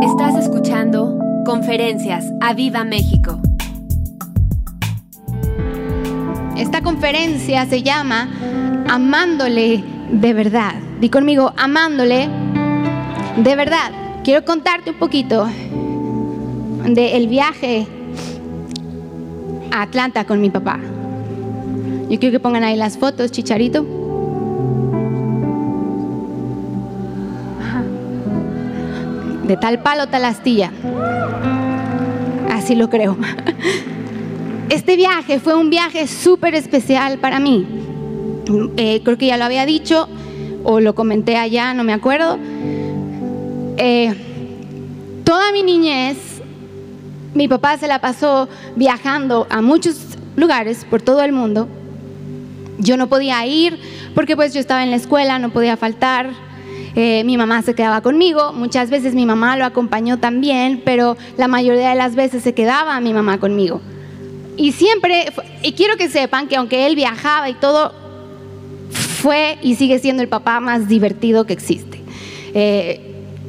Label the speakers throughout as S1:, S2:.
S1: Estás escuchando Conferencias a Viva México.
S2: Esta conferencia se llama Amándole de verdad. Di conmigo, amándole de verdad. Quiero contarte un poquito del viaje a Atlanta con mi papá. Yo quiero que pongan ahí las fotos, chicharito. De tal palo, tal astilla. Así lo creo. Este viaje fue un viaje súper especial para mí. Eh, creo que ya lo había dicho o lo comenté allá, no me acuerdo. Eh, toda mi niñez, mi papá se la pasó viajando a muchos lugares por todo el mundo. Yo no podía ir porque pues yo estaba en la escuela, no podía faltar. Eh, mi mamá se quedaba conmigo, muchas veces mi mamá lo acompañó también, pero la mayoría de las veces se quedaba mi mamá conmigo. Y siempre, y quiero que sepan que aunque él viajaba y todo, fue y sigue siendo el papá más divertido que existe. Eh,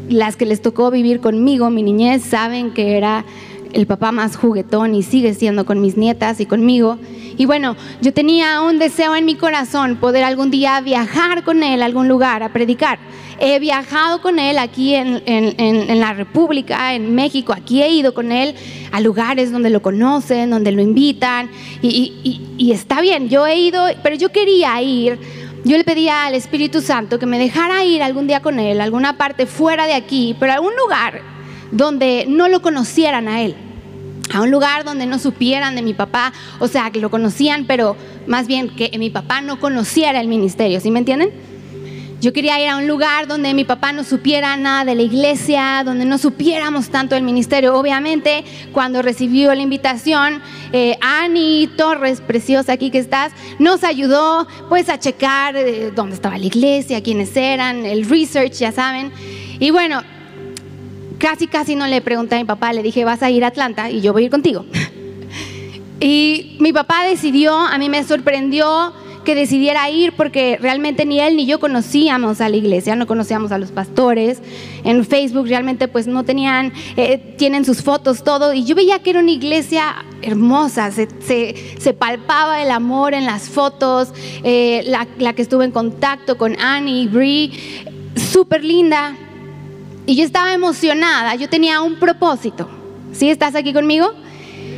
S2: las que les tocó vivir conmigo, mi niñez, saben que era el papá más juguetón y sigue siendo con mis nietas y conmigo. Y bueno, yo tenía un deseo en mi corazón poder algún día viajar con él a algún lugar a predicar. He viajado con él aquí en, la República, en México, aquí he ido con él a lugares donde lo conocen, donde lo invitan, y, está bien, yo he ido, pero yo quería ir. Yo le pedía al Espíritu Santo que me dejara ir algún día con él, alguna parte fuera de aquí, pero a algún lugar donde no lo conocieran a él, a un lugar donde no supieran de mi papá, o sea, que lo conocían, pero más bien que mi papá no conociera el ministerio, ¿sí me entienden? Yo quería ir a un lugar donde mi papá no supiera nada de la iglesia, donde no supiéramos tanto del ministerio. Obviamente, cuando recibió la invitación, eh, Ani Torres, preciosa aquí que estás, nos ayudó pues a checar eh, dónde estaba la iglesia, quiénes eran, el research, ya saben. Y bueno, casi casi no le pregunté a mi papá, le dije, vas a ir a Atlanta y yo voy a ir contigo. y mi papá decidió, a mí me sorprendió que decidiera ir porque realmente ni él ni yo conocíamos a la iglesia, no conocíamos a los pastores. En Facebook realmente pues no tenían, eh, tienen sus fotos, todo. Y yo veía que era una iglesia hermosa, se, se, palpaba el amor en las fotos, eh, la, la, que estuve en contacto con Annie y Brie, súper linda. Y yo estaba emocionada, yo tenía un propósito. ¿Sí estás aquí conmigo?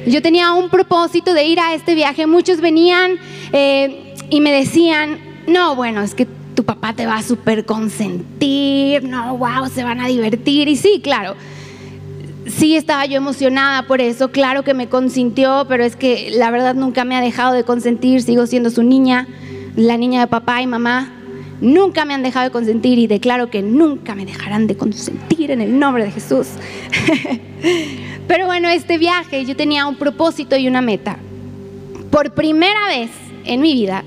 S2: Yo tenía un propósito de ir a este viaje. Muchos venían... Eh, y me decían, no, bueno, es que tu papá te va a súper consentir, no, wow, se van a divertir. Y sí, claro, sí estaba yo emocionada por eso, claro que me consintió, pero es que la verdad nunca me ha dejado de consentir, sigo siendo su niña, la niña de papá y mamá. Nunca me han dejado de consentir y declaro que nunca me dejarán de consentir en el nombre de Jesús. Pero bueno, este viaje yo tenía un propósito y una meta. Por primera vez en mi vida,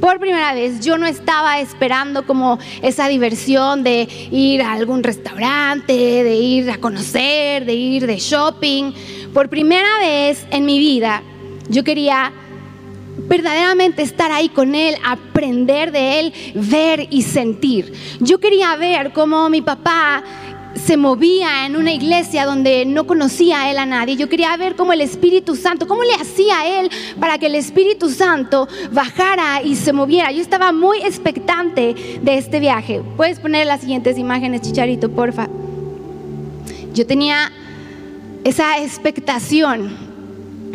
S2: por primera vez yo no estaba esperando como esa diversión de ir a algún restaurante, de ir a conocer, de ir de shopping. Por primera vez en mi vida yo quería verdaderamente estar ahí con Él, aprender de Él, ver y sentir. Yo quería ver cómo mi papá se movía en una iglesia donde no conocía a él a nadie. Yo quería ver cómo el Espíritu Santo, cómo le hacía él para que el Espíritu Santo bajara y se moviera. Yo estaba muy expectante de este viaje. Puedes poner las siguientes imágenes, Chicharito, porfa. Yo tenía esa expectación.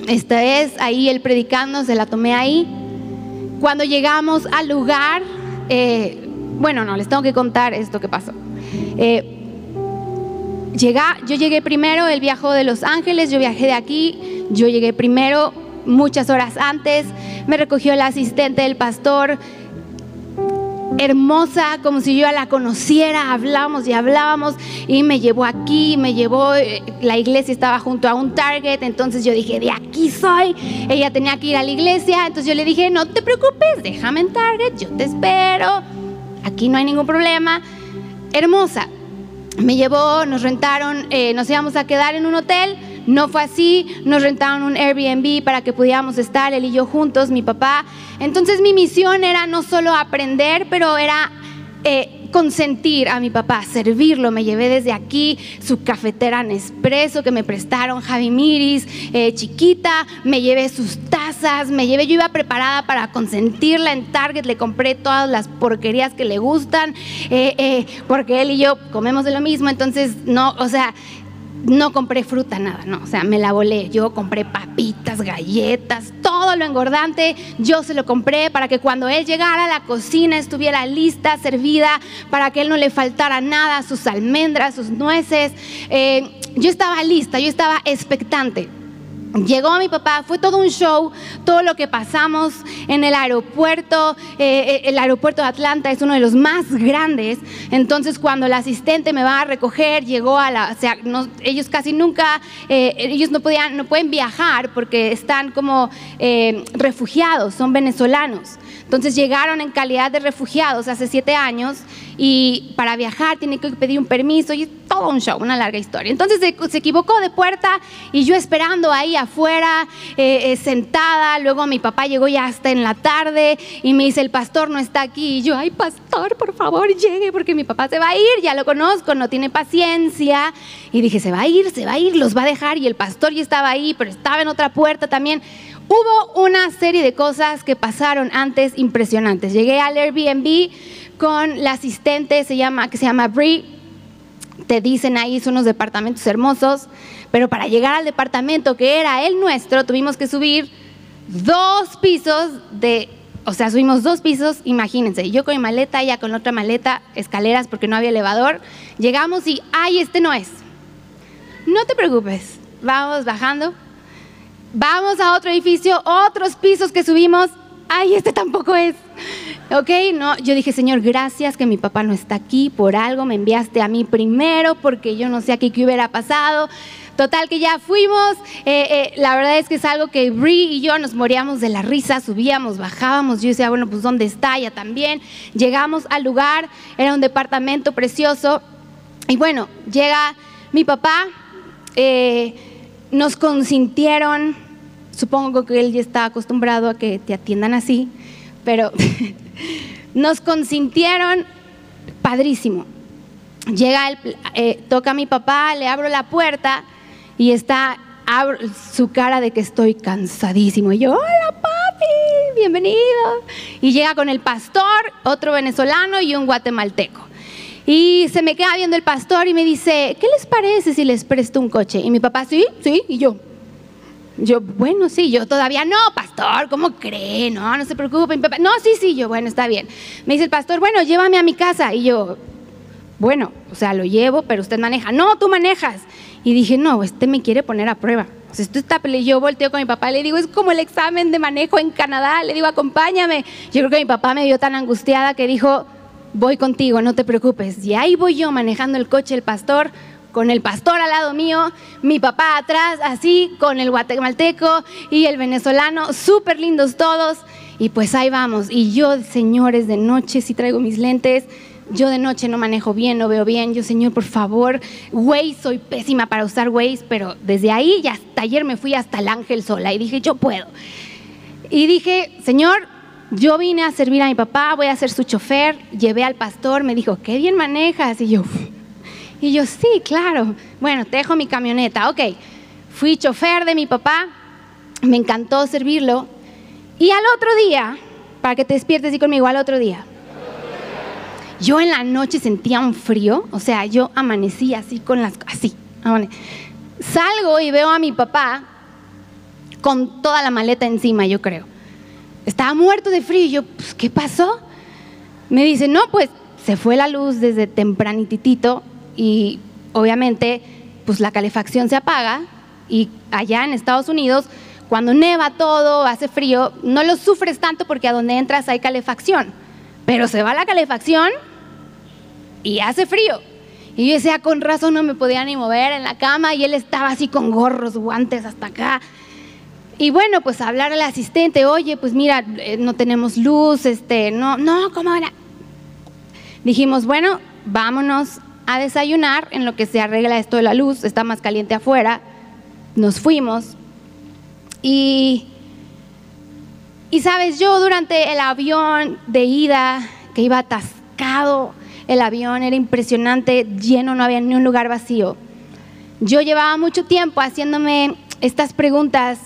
S2: Esta es ahí el predicando, se la tomé ahí. Cuando llegamos al lugar, eh, bueno, no, les tengo que contar esto que pasó. Eh, yo llegué primero, él viajó de Los Ángeles, yo viajé de aquí, yo llegué primero muchas horas antes, me recogió el asistente del pastor, hermosa, como si yo la conociera, hablábamos y hablábamos y me llevó aquí, me llevó, eh, la iglesia estaba junto a un Target, entonces yo dije, de aquí soy, ella tenía que ir a la iglesia, entonces yo le dije, no te preocupes, déjame en Target, yo te espero, aquí no hay ningún problema, hermosa, me llevó, nos rentaron, eh, nos íbamos a quedar en un hotel. No fue así, nos rentaron un Airbnb para que pudiéramos estar él y yo juntos, mi papá. Entonces mi misión era no solo aprender, pero era eh, consentir a mi papá, servirlo. Me llevé desde aquí su cafetera Nespresso que me prestaron Javi Miris, eh, chiquita, me llevé sus tazas, me llevé, yo iba preparada para consentirla en Target, le compré todas las porquerías que le gustan, eh, eh, porque él y yo comemos de lo mismo, entonces no, o sea, no compré fruta, nada, no, o sea, me la volé. Yo compré papitas, galletas, todo lo engordante, yo se lo compré para que cuando él llegara a la cocina estuviera lista, servida, para que él no le faltara nada, sus almendras, sus nueces. Eh, yo estaba lista, yo estaba expectante. Llegó mi papá, fue todo un show, todo lo que pasamos en el aeropuerto. Eh, eh, el aeropuerto de Atlanta es uno de los más grandes. Entonces, cuando el asistente me va a recoger, llegó a la. O sea, ellos casi nunca. Eh, ellos no, podían, no pueden viajar porque están como refugiados, son venezolanos. Entonces llegaron en calidad de refugiados hace siete años y para viajar tienen que pedir un permiso y todo un show, una larga historia. Entonces se, equivocó de puerta y yo esperando ahí afuera, eh, eh, sentada. Luego mi papá llegó ya hasta en la tarde y me dice, el pastor no está aquí. Y yo, ay, pastor, por favor, llegue porque mi papá se va a ir, ya lo conozco, no tiene paciencia. Y dije, se va a ir, se va a ir, los va a dejar. Y el pastor ya estaba ahí, pero estaba en otra puerta también. Hubo una serie de cosas que pasaron antes impresionantes. Llegué al Airbnb con la asistente se llama, que se llama Brie. Te dicen ahí, son unos departamentos hermosos. Pero para llegar al departamento que era el nuestro, tuvimos que subir dos pisos de o sea, subimos dos pisos, imagínense, yo con mi maleta, ella con otra maleta, escaleras porque no había elevador. Llegamos y, ay, este no es. No te preocupes, vamos bajando, Vamos a otro edificio, otros pisos que subimos. Ay, este tampoco es. Ok, no, yo dije, Señor, gracias que mi papá no está aquí, por algo me enviaste a mí primero, porque yo no sé aquí qué hubiera pasado. Total, que ya fuimos. Eh, eh, la verdad es que es algo que Brie y yo nos moríamos de la risa, subíamos, bajábamos. Yo decía, bueno, pues ¿dónde está? Ya también. Llegamos al lugar, era un departamento precioso. Y bueno, llega mi papá. Eh, nos consintieron, supongo que él ya está acostumbrado a que te atiendan así, pero nos consintieron padrísimo. Llega, el, eh, toca a mi papá, le abro la puerta y está su cara de que estoy cansadísimo. Y yo, hola papi, bienvenido. Y llega con el pastor, otro venezolano y un guatemalteco. Y se me queda viendo el pastor y me dice, ¿qué les parece si les presto un coche? Y mi papá, sí, sí, y yo. Yo, bueno, sí, yo todavía, no, pastor, ¿cómo cree? No, no se preocupe. Mi papá, no, sí, sí, yo, bueno, está bien. Me dice el pastor, bueno, llévame a mi casa. Y yo, bueno, o sea, lo llevo, pero usted maneja. No, tú manejas. Y dije, no, este me quiere poner a prueba. O sea, está yo volteo con mi papá le digo, es como el examen de manejo en Canadá. Le digo, acompáñame. Yo creo que mi papá me vio tan angustiada que dijo, voy contigo, no te preocupes. Y ahí voy yo manejando el coche, el pastor, con el pastor al lado mío, mi papá atrás, así, con el guatemalteco y el venezolano, súper lindos todos. Y pues ahí vamos. Y yo, señores, de noche sí traigo mis lentes. Yo de noche no manejo bien, no veo bien. Yo, señor, por favor, Waze, soy pésima para usar Waze, pero desde ahí ya hasta ayer me fui hasta el Ángel Sola y dije, yo puedo. Y dije, señor, yo vine a servir a mi papá, voy a ser su chofer, llevé al pastor, me dijo, qué bien manejas. Y yo, y yo, sí, claro. Bueno, te dejo mi camioneta, ok. Fui chofer de mi papá, me encantó servirlo. Y al otro día, para que te despiertes y conmigo, al otro día, yo en la noche sentía un frío, o sea, yo amanecí así con las, así. Salgo y veo a mi papá con toda la maleta encima, yo creo. Estaba muerto de frío. Y yo, pues, ¿qué pasó? Me dice, no, pues se fue la luz desde tempranitito y obviamente pues la calefacción se apaga y allá en Estados Unidos cuando neva todo, hace frío, no lo sufres tanto porque a donde entras hay calefacción, pero se va la calefacción y hace frío. Y yo decía, con razón no me podía ni mover en la cama y él estaba así con gorros, guantes hasta acá. Y bueno, pues hablar al asistente, oye, pues mira, eh, no tenemos luz, este, no, no, ¿cómo era? Dijimos, bueno, vámonos a desayunar en lo que se arregla esto de la luz, está más caliente afuera. Nos fuimos. Y, y sabes, yo durante el avión de ida, que iba atascado, el avión era impresionante, lleno, no había ni un lugar vacío. Yo llevaba mucho tiempo haciéndome estas preguntas.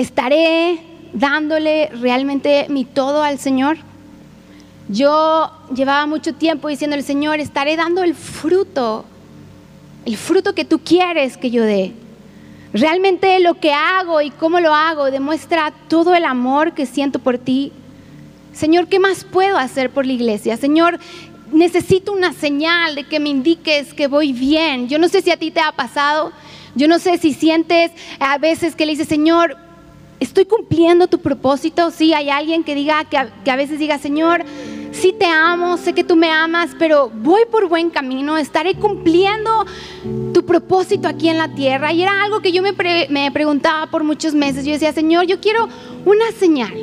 S2: ¿Estaré dándole realmente mi todo al Señor? Yo llevaba mucho tiempo diciéndole, Señor, estaré dando el fruto, el fruto que tú quieres que yo dé. Realmente lo que hago y cómo lo hago demuestra todo el amor que siento por ti. Señor, ¿qué más puedo hacer por la iglesia? Señor, necesito una señal de que me indiques que voy bien. Yo no sé si a ti te ha pasado. Yo no sé si sientes a veces que le dices, Señor, estoy cumpliendo tu propósito. Sí, hay alguien que diga, que a, veces diga, Señor, sí te amo, sé que tú me amas, pero voy por buen camino, estaré cumpliendo tu propósito aquí en la tierra. Y era algo que yo me, me preguntaba por muchos meses. Yo decía, Señor, yo quiero una señal,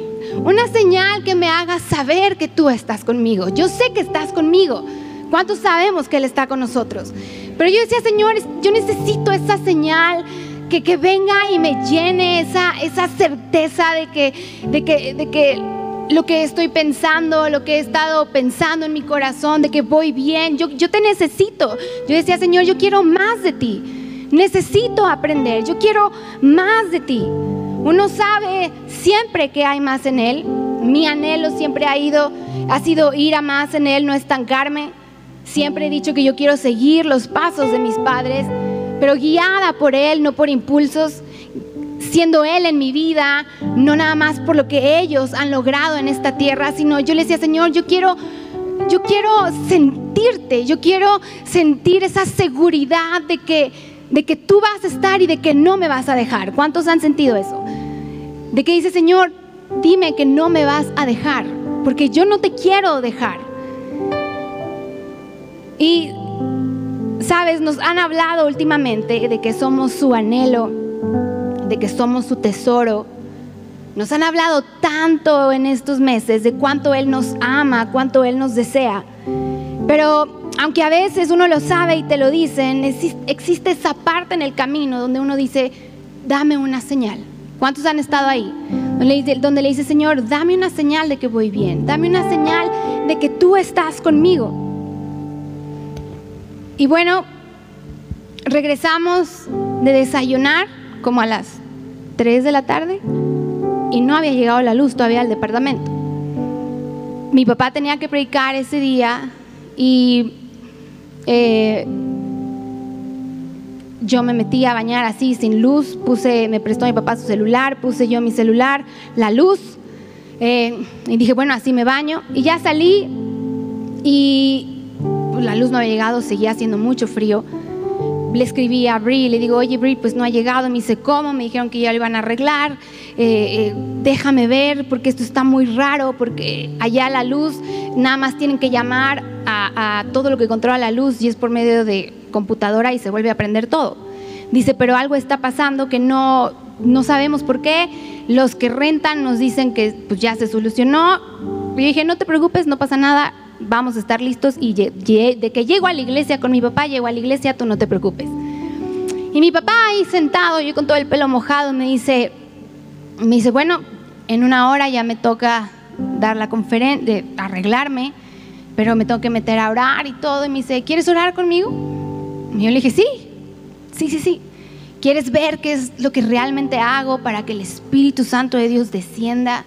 S2: una señal que me haga saber que tú estás conmigo. Yo sé que estás conmigo. ¿Cuántos sabemos que Él está con nosotros? Pero yo decía, Señor, yo necesito esa señal. Que, que venga y me llene esa, esa certeza de que, de que, de que lo que estoy pensando, lo que he estado pensando en mi corazón, de que voy bien. Yo, yo te necesito. Yo decía, Señor, yo quiero más de ti. Necesito aprender. Yo quiero más de ti. Uno sabe siempre que hay más en Él. Mi anhelo siempre ha, ido, ha sido ir a más en Él, no estancarme. Siempre he dicho que yo quiero seguir los pasos de mis padres, pero guiada por Él, no por impulsos siendo Él en mi vida, no nada más por lo que ellos han logrado en esta tierra, sino yo le decía, Señor, yo quiero, yo quiero sentirte, yo quiero sentir esa seguridad de que, de que tú vas a estar y de que no me vas a dejar. ¿Cuántos han sentido eso? De que dice, Señor, dime que no me vas a dejar, porque yo no te quiero dejar. Y, sabes, nos han hablado últimamente de que somos su anhelo de que somos su tesoro. Nos han hablado tanto en estos meses de cuánto Él nos ama, cuánto Él nos desea. Pero aunque a veces uno lo sabe y te lo dicen, existe esa parte en el camino donde uno dice, dame una señal. ¿Cuántos han estado ahí? Donde le dice, Señor, dame una señal de que voy bien, dame una señal de que tú estás conmigo. Y bueno, regresamos de desayunar como a las 3 de la tarde y no había llegado la luz todavía al departamento. Mi papá tenía que predicar ese día y eh, yo me metí a bañar así sin luz, puse, me prestó mi papá su celular, puse yo mi celular, la luz eh, y dije bueno así me baño y ya salí y pues, la luz no había llegado, seguía haciendo mucho frío le escribí a Bri, le digo, oye Bri, pues no ha llegado, me dice, ¿cómo? Me dijeron que ya lo iban a arreglar, eh, eh, déjame ver porque esto está muy raro, porque allá la luz, nada más tienen que llamar a, todo lo que controla la luz y es por medio de computadora y se vuelve a prender todo. Dice, pero algo está pasando que no, no sabemos por qué, los que rentan nos dicen que pues ya se solucionó. Y dije, no te preocupes, no pasa nada, vamos a estar listos y de que llego a la iglesia con mi papá, llego a la iglesia, tú no te preocupes. Y mi papá ahí sentado, yo con todo el pelo mojado, me dice, me dice, bueno, en una hora ya me toca dar la conferencia, arreglarme, pero me tengo que meter a orar y todo. Y me dice, ¿quieres orar conmigo? Y yo le dije, sí, sí, sí, sí. ¿Quieres ver qué es lo que realmente hago para que el Espíritu Santo de Dios descienda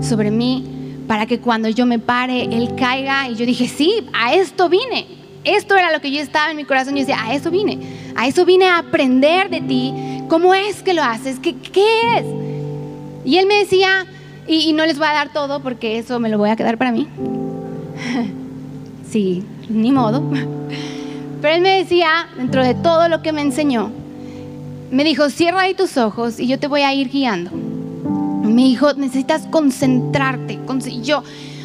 S2: sobre mí? Para que cuando yo me pare, Él caiga. Y yo dije, sí, a esto vine. Esto era lo que yo estaba en mi corazón. Yo decía, a eso vine. A eso vine a aprender de ti. ¿Cómo es que lo haces? ¿Qué, qué es? Y Él me decía, y, y no les voy a dar todo porque eso me lo voy a quedar para mí. sí, ni modo. Pero Él me decía, dentro de todo lo que me enseñó, me dijo, cierra ahí tus ojos y yo te voy a ir guiando me dijo, necesitas concentrarte. Y yo,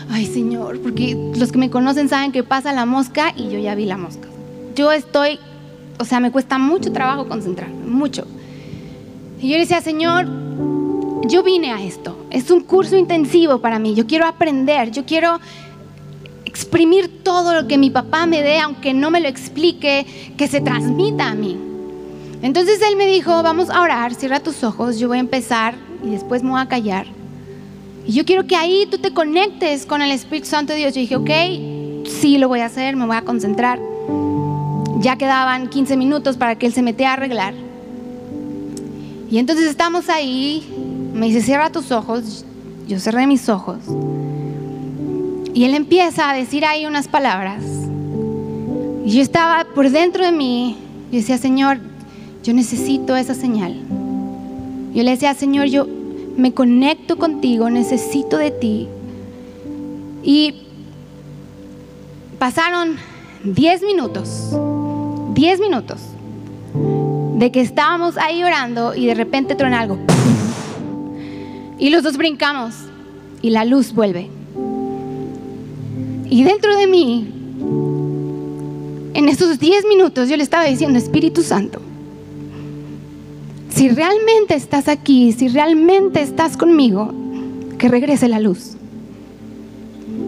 S2: ay Señor, porque los que me conocen saben que pasa la mosca y yo ya vi la mosca. Yo estoy, o sea, me cuesta mucho trabajo concentrarme, mucho. Y yo le decía, Señor, yo vine a esto. Es un curso intensivo para mí. Yo quiero aprender, yo quiero exprimir todo lo que mi papá me dé, aunque no me lo explique, que se transmita a mí. Entonces él me dijo, vamos a orar, cierra tus ojos, yo voy a empezar y después me voy a callar. Y yo quiero que ahí tú te conectes con el Espíritu Santo de Dios. Yo dije, ok, sí lo voy a hacer, me voy a concentrar. Ya quedaban 15 minutos para que él se metiera a arreglar. Y entonces estamos ahí, me dice, cierra tus ojos, yo cerré mis ojos. Y él empieza a decir ahí unas palabras. Y yo estaba por dentro de mí, y decía, Señor, yo necesito esa señal. Yo le decía, Señor, yo me conecto contigo, necesito de ti. Y pasaron 10 minutos, 10 minutos, de que estábamos ahí orando y de repente truena algo. Y los dos brincamos y la luz vuelve. Y dentro de mí, en esos 10 minutos, yo le estaba diciendo, Espíritu Santo, si realmente estás aquí, si realmente estás conmigo, que regrese la luz.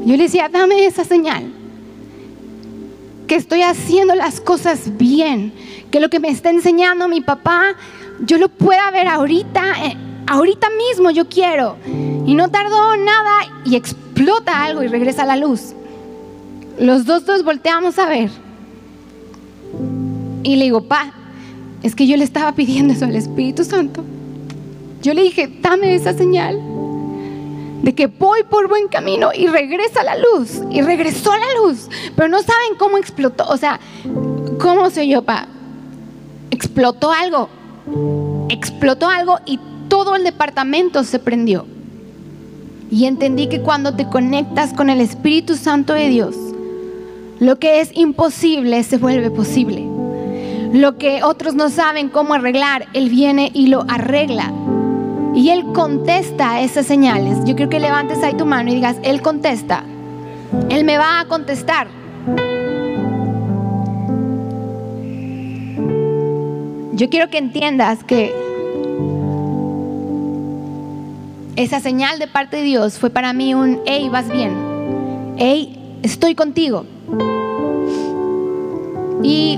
S2: Yo le decía, dame esa señal, que estoy haciendo las cosas bien, que lo que me está enseñando mi papá, yo lo pueda ver ahorita, eh, ahorita mismo yo quiero. Y no tardó nada y explota algo y regresa la luz. Los dos dos volteamos a ver. Y le digo, pa, es que yo le estaba pidiendo eso al Espíritu Santo. Yo le dije, dame esa señal de que voy por buen camino y regresa la luz. Y regresó la luz. Pero no saben cómo explotó. O sea, ¿cómo se yo, pa? Explotó algo. Explotó algo y todo el departamento se prendió. Y entendí que cuando te conectas con el Espíritu Santo de Dios, lo que es imposible se vuelve posible. Lo que otros no saben cómo arreglar, Él viene y lo arregla. Y Él contesta esas señales. Yo quiero que levantes ahí tu mano y digas, Él contesta. Él me va a contestar. Yo quiero que entiendas que esa señal de parte de Dios fue para mí un, hey, vas bien. Hey, estoy contigo. Y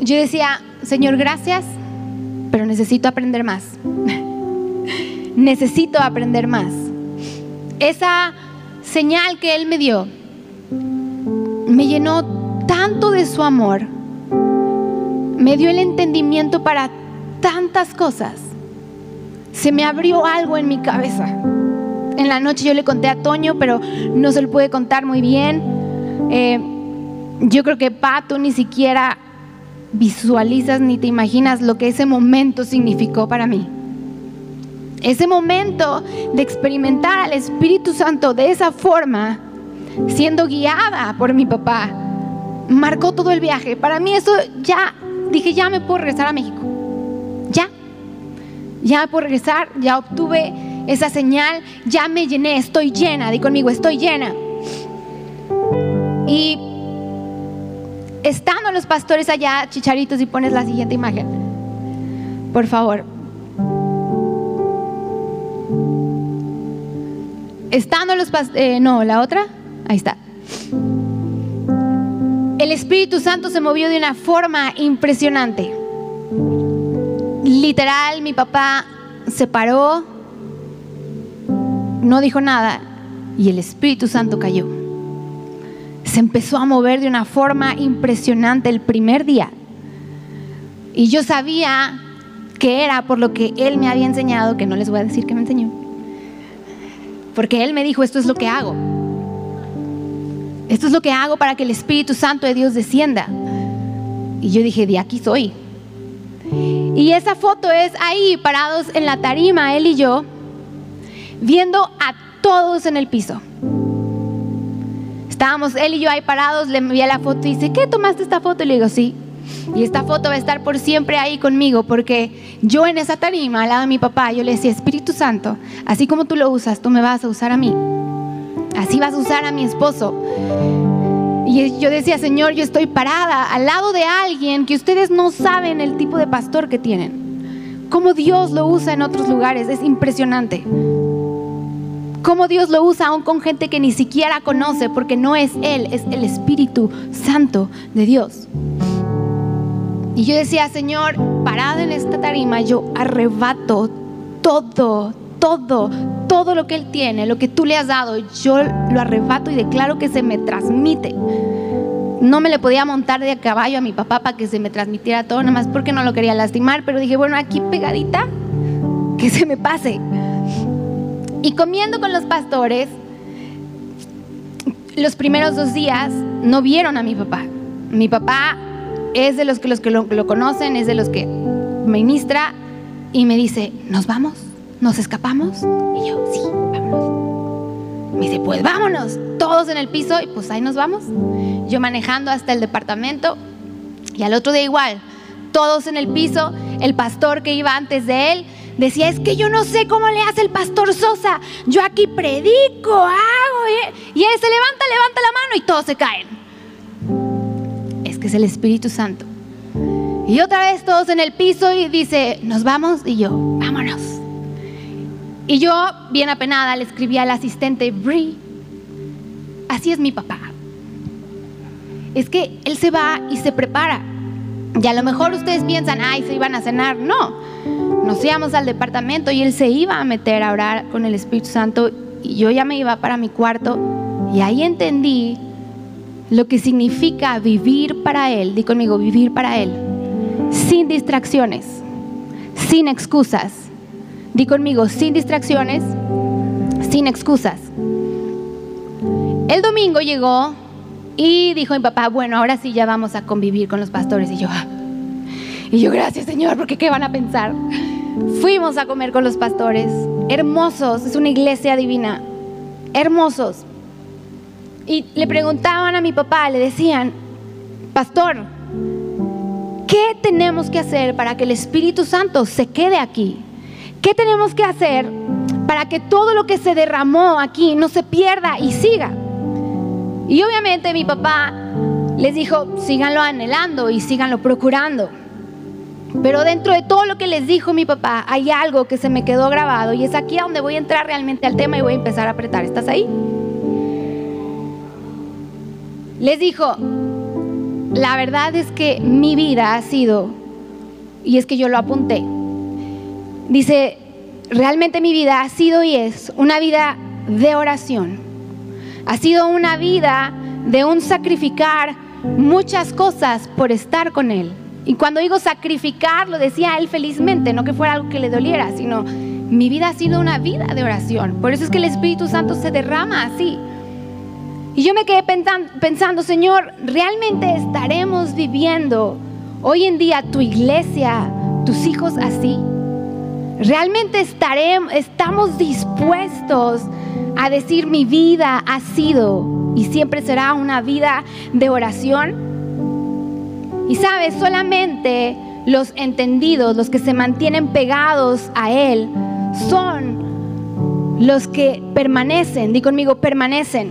S2: yo decía, Señor, gracias, pero necesito aprender más. necesito aprender más. Esa señal que Él me dio me llenó tanto de su amor, me dio el entendimiento para tantas cosas. Se me abrió algo en mi cabeza. En la noche yo le conté a Toño, pero no se lo pude contar muy bien. Eh, yo creo que Pato ni siquiera visualizas ni te imaginas lo que ese momento significó para mí. Ese momento de experimentar al Espíritu Santo de esa forma, siendo guiada por mi papá, marcó todo el viaje. Para mí eso ya, dije, ya me puedo regresar a México. Ya. Ya puedo regresar, ya obtuve esa señal, ya me llené, estoy llena. Di conmigo, estoy llena. Y estando los pastores allá, chicharitos, y pones la siguiente imagen. Por favor. Estando los pastores, eh, no, la otra, ahí está. El Espíritu Santo se movió de una forma impresionante. Literal, mi papá se paró, no dijo nada y el Espíritu Santo cayó se empezó a mover de una forma impresionante el primer día. Y yo sabía que era por lo que Él me había enseñado, que no les voy a decir que me enseñó. Porque Él me dijo, esto es lo que hago. Esto es lo que hago para que el Espíritu Santo de Dios descienda. Y yo dije, de aquí soy. Y esa foto es ahí, parados en la tarima, Él y yo, viendo a todos en el piso. Estábamos él y yo ahí parados, le envié la foto y dice, ¿qué tomaste esta foto? Y le digo, sí. Y esta foto va a estar por siempre ahí conmigo porque yo en esa tarima al lado de mi papá, yo le decía, Espíritu Santo, así como tú lo usas, tú me vas a usar a mí. Así vas a usar a mi esposo. Y yo decía, Señor, yo estoy parada al lado de alguien que ustedes no saben el tipo de pastor que tienen. Cómo Dios lo usa en otros lugares, es impresionante cómo Dios lo usa aún con gente que ni siquiera conoce, porque no es Él, es el Espíritu Santo de Dios. Y yo decía, Señor, parado en esta tarima, yo arrebato todo, todo, todo lo que Él tiene, lo que tú le has dado, yo lo arrebato y declaro que se me transmite. No me le podía montar de caballo a mi papá para que se me transmitiera todo, nada más porque no lo quería lastimar, pero dije, bueno, aquí pegadita, que se me pase. Y comiendo con los pastores, los primeros dos días no vieron a mi papá. Mi papá es de los que, los que lo, lo conocen, es de los que ministra y me dice, ¿nos vamos? ¿Nos escapamos? Y yo, sí, vámonos. Me dice, pues vámonos, todos en el piso y pues ahí nos vamos. Yo manejando hasta el departamento y al otro día igual, todos en el piso, el pastor que iba antes de él decía, es que yo no sé cómo le hace el pastor Sosa, yo aquí predico, hago, y él se levanta, levanta la mano y todos se caen. Es que es el Espíritu Santo. Y otra vez todos en el piso y dice, nos vamos y yo, vámonos. Y yo, bien apenada, le escribí al asistente, Brie, así es mi papá. Es que él se va y se prepara. Y a lo mejor ustedes piensan, ay, se iban a cenar. No, nos íbamos al departamento y él se iba a meter a orar con el Espíritu Santo y yo ya me iba para mi cuarto y ahí entendí lo que significa vivir para Él. Di conmigo, vivir para Él. Sin distracciones, sin excusas. Di conmigo, sin distracciones, sin excusas. El domingo llegó y dijo mi papá, bueno, ahora sí ya vamos a convivir con los pastores. Y yo, ah". y yo, gracias Señor, porque ¿qué van a pensar? Fuimos a comer con los pastores, hermosos, es una iglesia divina, hermosos. Y le preguntaban a mi papá, le decían, pastor, ¿qué tenemos que hacer para que el Espíritu Santo se quede aquí? ¿Qué tenemos que hacer para que todo lo que se derramó aquí no se pierda y siga? Y obviamente mi papá les dijo, síganlo anhelando y síganlo procurando. Pero dentro de todo lo que les dijo mi papá, hay algo que se me quedó grabado y es aquí a donde voy a entrar realmente al tema y voy a empezar a apretar. ¿Estás ahí? Les dijo, la verdad es que mi vida ha sido, y es que yo lo apunté, dice, realmente mi vida ha sido y es una vida de oración. Ha sido una vida de un sacrificar muchas cosas por estar con Él. Y cuando digo sacrificar, lo decía él felizmente, no que fuera algo que le doliera, sino mi vida ha sido una vida de oración. Por eso es que el Espíritu Santo se derrama así. Y yo me quedé pensando, Señor, ¿realmente estaremos viviendo hoy en día tu iglesia, tus hijos así? ¿Realmente estaremos, estamos dispuestos a decir mi vida ha sido y siempre será una vida de oración? Y sabes, solamente los entendidos, los que se mantienen pegados a Él, son los que permanecen. Di conmigo, permanecen.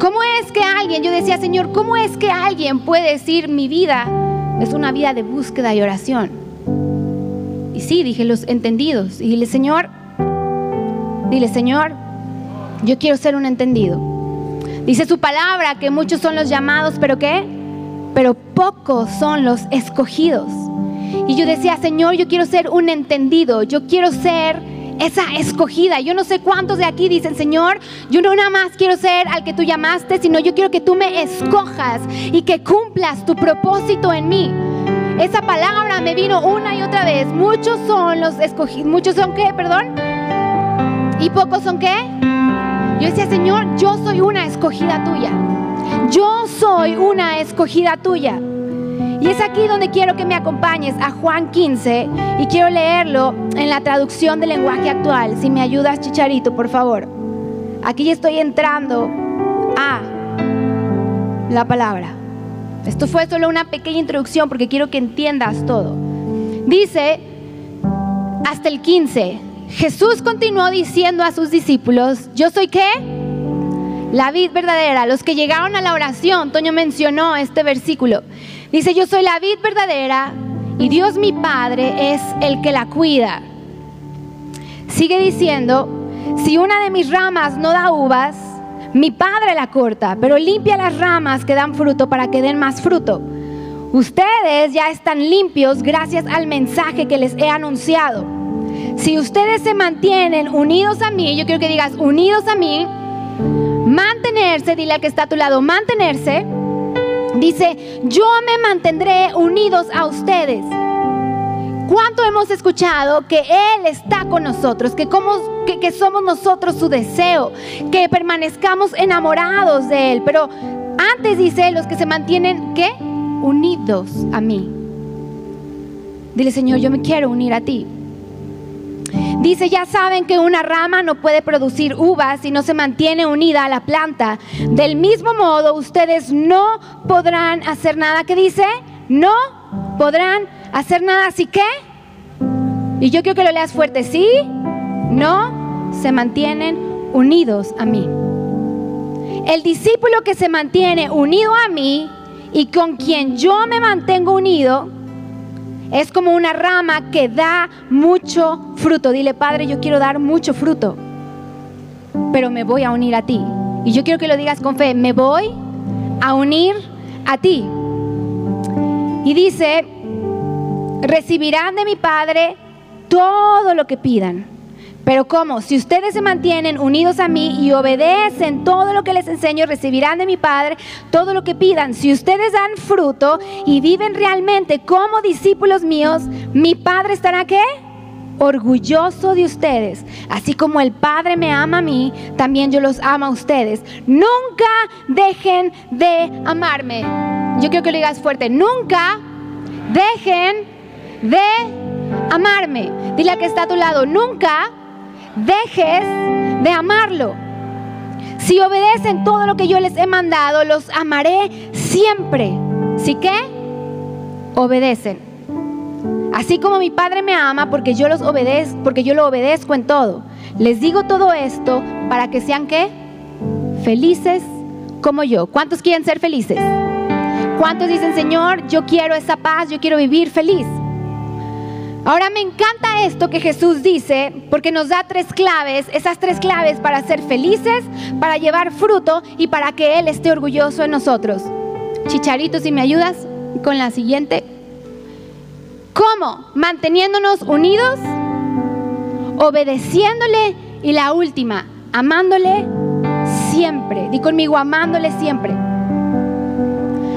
S2: ¿Cómo es que alguien, yo decía, Señor, ¿cómo es que alguien puede decir mi vida es una vida de búsqueda y oración? Y sí, dije los entendidos. Y dile, Señor, dile, Señor, yo quiero ser un entendido. Dice su palabra que muchos son los llamados, pero ¿qué? Pero pocos son los escogidos. Y yo decía, Señor, yo quiero ser un entendido, yo quiero ser esa escogida. Yo no sé cuántos de aquí dicen, Señor, yo no nada más quiero ser al que tú llamaste, sino yo quiero que tú me escojas y que cumplas tu propósito en mí. Esa palabra me vino una y otra vez. Muchos son los escogidos. ¿Muchos son qué? Perdón. ¿Y pocos son qué? Yo decía, Señor, yo soy una escogida tuya yo soy una escogida tuya. Y es aquí donde quiero que me acompañes a Juan 15 y quiero leerlo en la traducción del lenguaje actual. Si me ayudas, Chicharito, por favor. Aquí estoy entrando a la palabra. Esto fue solo una pequeña introducción porque quiero que entiendas todo. Dice hasta el 15, Jesús continuó diciendo a sus discípulos, ¿yo soy qué? La vid verdadera, los que llegaron a la oración, Toño mencionó este versículo. Dice, yo soy la vid verdadera y Dios mi Padre es el que la cuida. Sigue diciendo, si una de mis ramas no da uvas, mi Padre la corta, pero limpia las ramas que dan fruto para que den más fruto. Ustedes ya están limpios gracias al mensaje que les he anunciado. si ustedes se mantienen unidos a mí, yo quiero que digas unidos a mí, mantenerse, dile al que está a tu lado, mantenerse, dice, yo me mantendré unidos a ustedes. ¿Cuánto hemos escuchado que Él está con nosotros, que, somos nosotros su deseo, que permanezcamos enamorados de Él? Pero antes dice, los que se mantienen, ¿qué? Unidos a mí. Dile, Señor, yo me quiero unir a ti. Dice, ya saben que una rama no puede producir uvas si no se mantiene unida a la planta. Del mismo modo, ustedes no podrán hacer nada. ¿Qué dice? No podrán hacer nada, así que, y yo quiero que lo leas fuerte, sí, no, se mantienen unidos a mí. El discípulo que se mantiene unido a mí y con quien yo me mantengo unido, es como una rama que da mucho fruto. Dile, Padre, yo quiero dar mucho fruto, pero me voy a unir a ti. Y yo quiero que lo digas con fe, me voy a unir a ti. Y dice, recibirán de mi Padre todo lo que pidan. Pero ¿cómo? Si ustedes se mantienen unidos a mí y obedecen todo lo que les enseño, recibirán de mi Padre todo lo que pidan. Si ustedes dan fruto y viven realmente como discípulos míos, mi Padre estará qué? Orgulloso de ustedes. Así como el Padre me ama a mí, también yo los amo a ustedes. Nunca dejen de amarme. Yo quiero que lo digas fuerte. Nunca dejen de amarme. Dile a que está a tu lado, nunca dejes de amarlo. Si obedecen todo lo que yo les he mandado, los amaré siempre. ¿Sí que? Obedecen. Así como mi Padre me ama porque yo los obedezco, porque yo lo obedezco en todo. Les digo todo esto para que sean qué? Felices como yo. ¿Cuántos quieren ser felices? ¿Cuántos dicen, Señor, yo quiero esa paz, yo quiero vivir feliz? Ahora me encanta esto que Jesús dice porque nos da tres claves, esas tres claves para ser felices, para llevar fruto y para que Él esté orgulloso en nosotros. Chicharito, si me ayudas con la siguiente. ¿Cómo? Manteniéndonos unidos, obedeciéndole y la última, amándole siempre. Di conmigo, amándole siempre.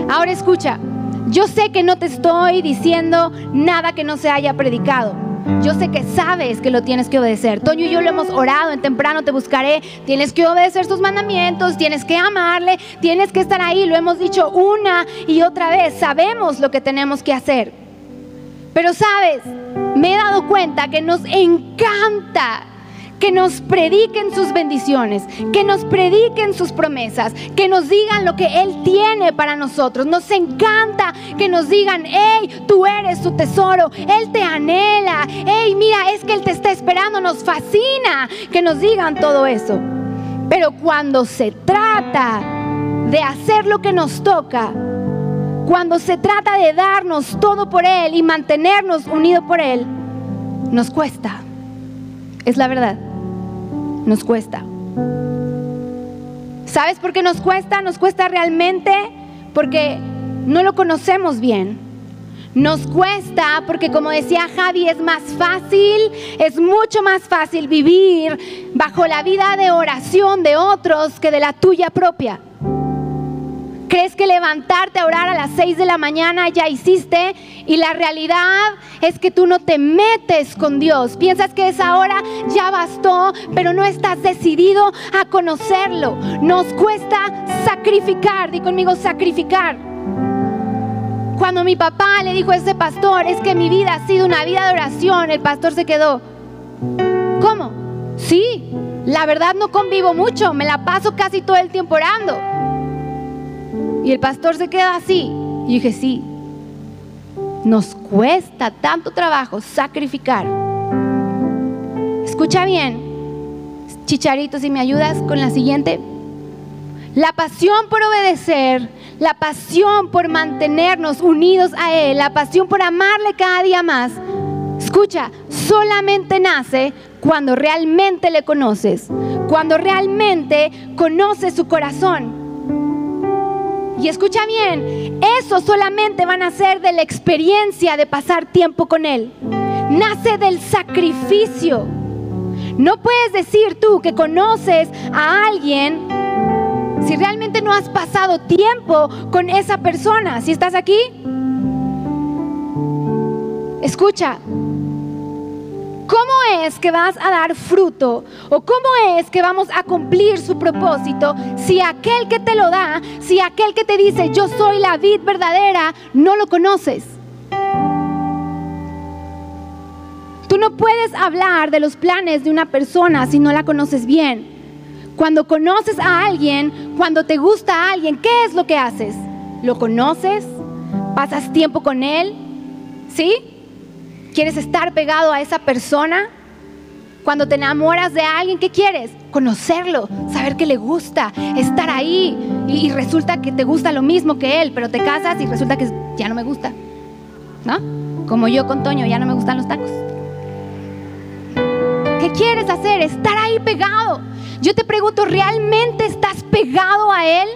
S2: Ahora escucha, yo sé que no te estoy diciendo nada que no se haya predicado. Yo sé que sabes que lo tienes que obedecer. Toño y yo lo hemos orado, en temprano te buscaré. Tienes que obedecer sus mandamientos, tienes que amarle, tienes que estar ahí. Lo hemos dicho una y otra vez. Sabemos lo que tenemos que hacer. Pero sabes, me he dado cuenta que nos encanta que nos prediquen sus bendiciones, que nos prediquen sus promesas, que nos digan lo que Él tiene para nosotros. Nos encanta que nos digan, hey, tú eres su tesoro, Él te anhela, hey, mira, es que Él te está esperando, nos fascina que nos digan todo eso. Pero cuando se trata de hacer lo que nos toca, cuando se trata de darnos todo por Él y mantenernos unidos por Él, nos cuesta. Es la verdad nos cuesta. ¿Sabes por qué nos cuesta? Nos cuesta realmente porque no lo conocemos bien. Nos cuesta porque como decía Javi, es más fácil, es mucho más fácil vivir bajo la vida de oración de otros que de la tuya propia. ¿Crees que levantarte a orar a las 6 de la mañana ya hiciste? Y la realidad es que tú no te metes con Dios. Piensas que esa hora ya bastó, pero no estás decidido a conocerlo. Nos cuesta sacrificar, di conmigo sacrificar. Cuando mi papá le dijo a ese pastor, es que mi vida ha sido una vida de oración, el pastor se quedó. ¿Cómo? Sí, la verdad no convivo mucho, me la paso casi todo el tiempo orando. Y el pastor se queda así. Y dije, sí, nos cuesta tanto trabajo sacrificar. Escucha bien, Chicharito, si me ayudas con la siguiente. La pasión por obedecer, la pasión por mantenernos unidos a Él, la pasión por amarle cada día más. Escucha, solamente nace cuando realmente le conoces, cuando realmente conoces su corazón. Y escucha bien, eso solamente van a ser de la experiencia de pasar tiempo con Él. nace del sacrificio. No puedes decir tú que conoces a alguien si realmente no has pasado tiempo con esa persona. Si estás aquí, escucha. ¿Cómo es que vas a dar fruto o cómo es que vamos a cumplir su propósito si aquel que te lo da, si aquel que te dice yo soy la vid verdadera, no lo conoces? Tú no puedes hablar de los planes de una persona si no la conoces bien. Cuando conoces a alguien, cuando te gusta a alguien, ¿qué es lo que haces? ¿Lo conoces? ¿Pasas tiempo con él? ¿Sí? ¿Quieres estar pegado a esa persona? Cuando te enamoras de alguien, ¿qué quieres? Conocerlo, saber que le gusta, estar ahí. Y, resulta que te gusta lo mismo que él, pero te casas y resulta que ya no me gusta. ¿No? Como yo con Toño, ya no me gustan los tacos. ¿Qué quieres hacer? Estar ahí pegado. Yo te pregunto, ¿realmente estás pegado a Él?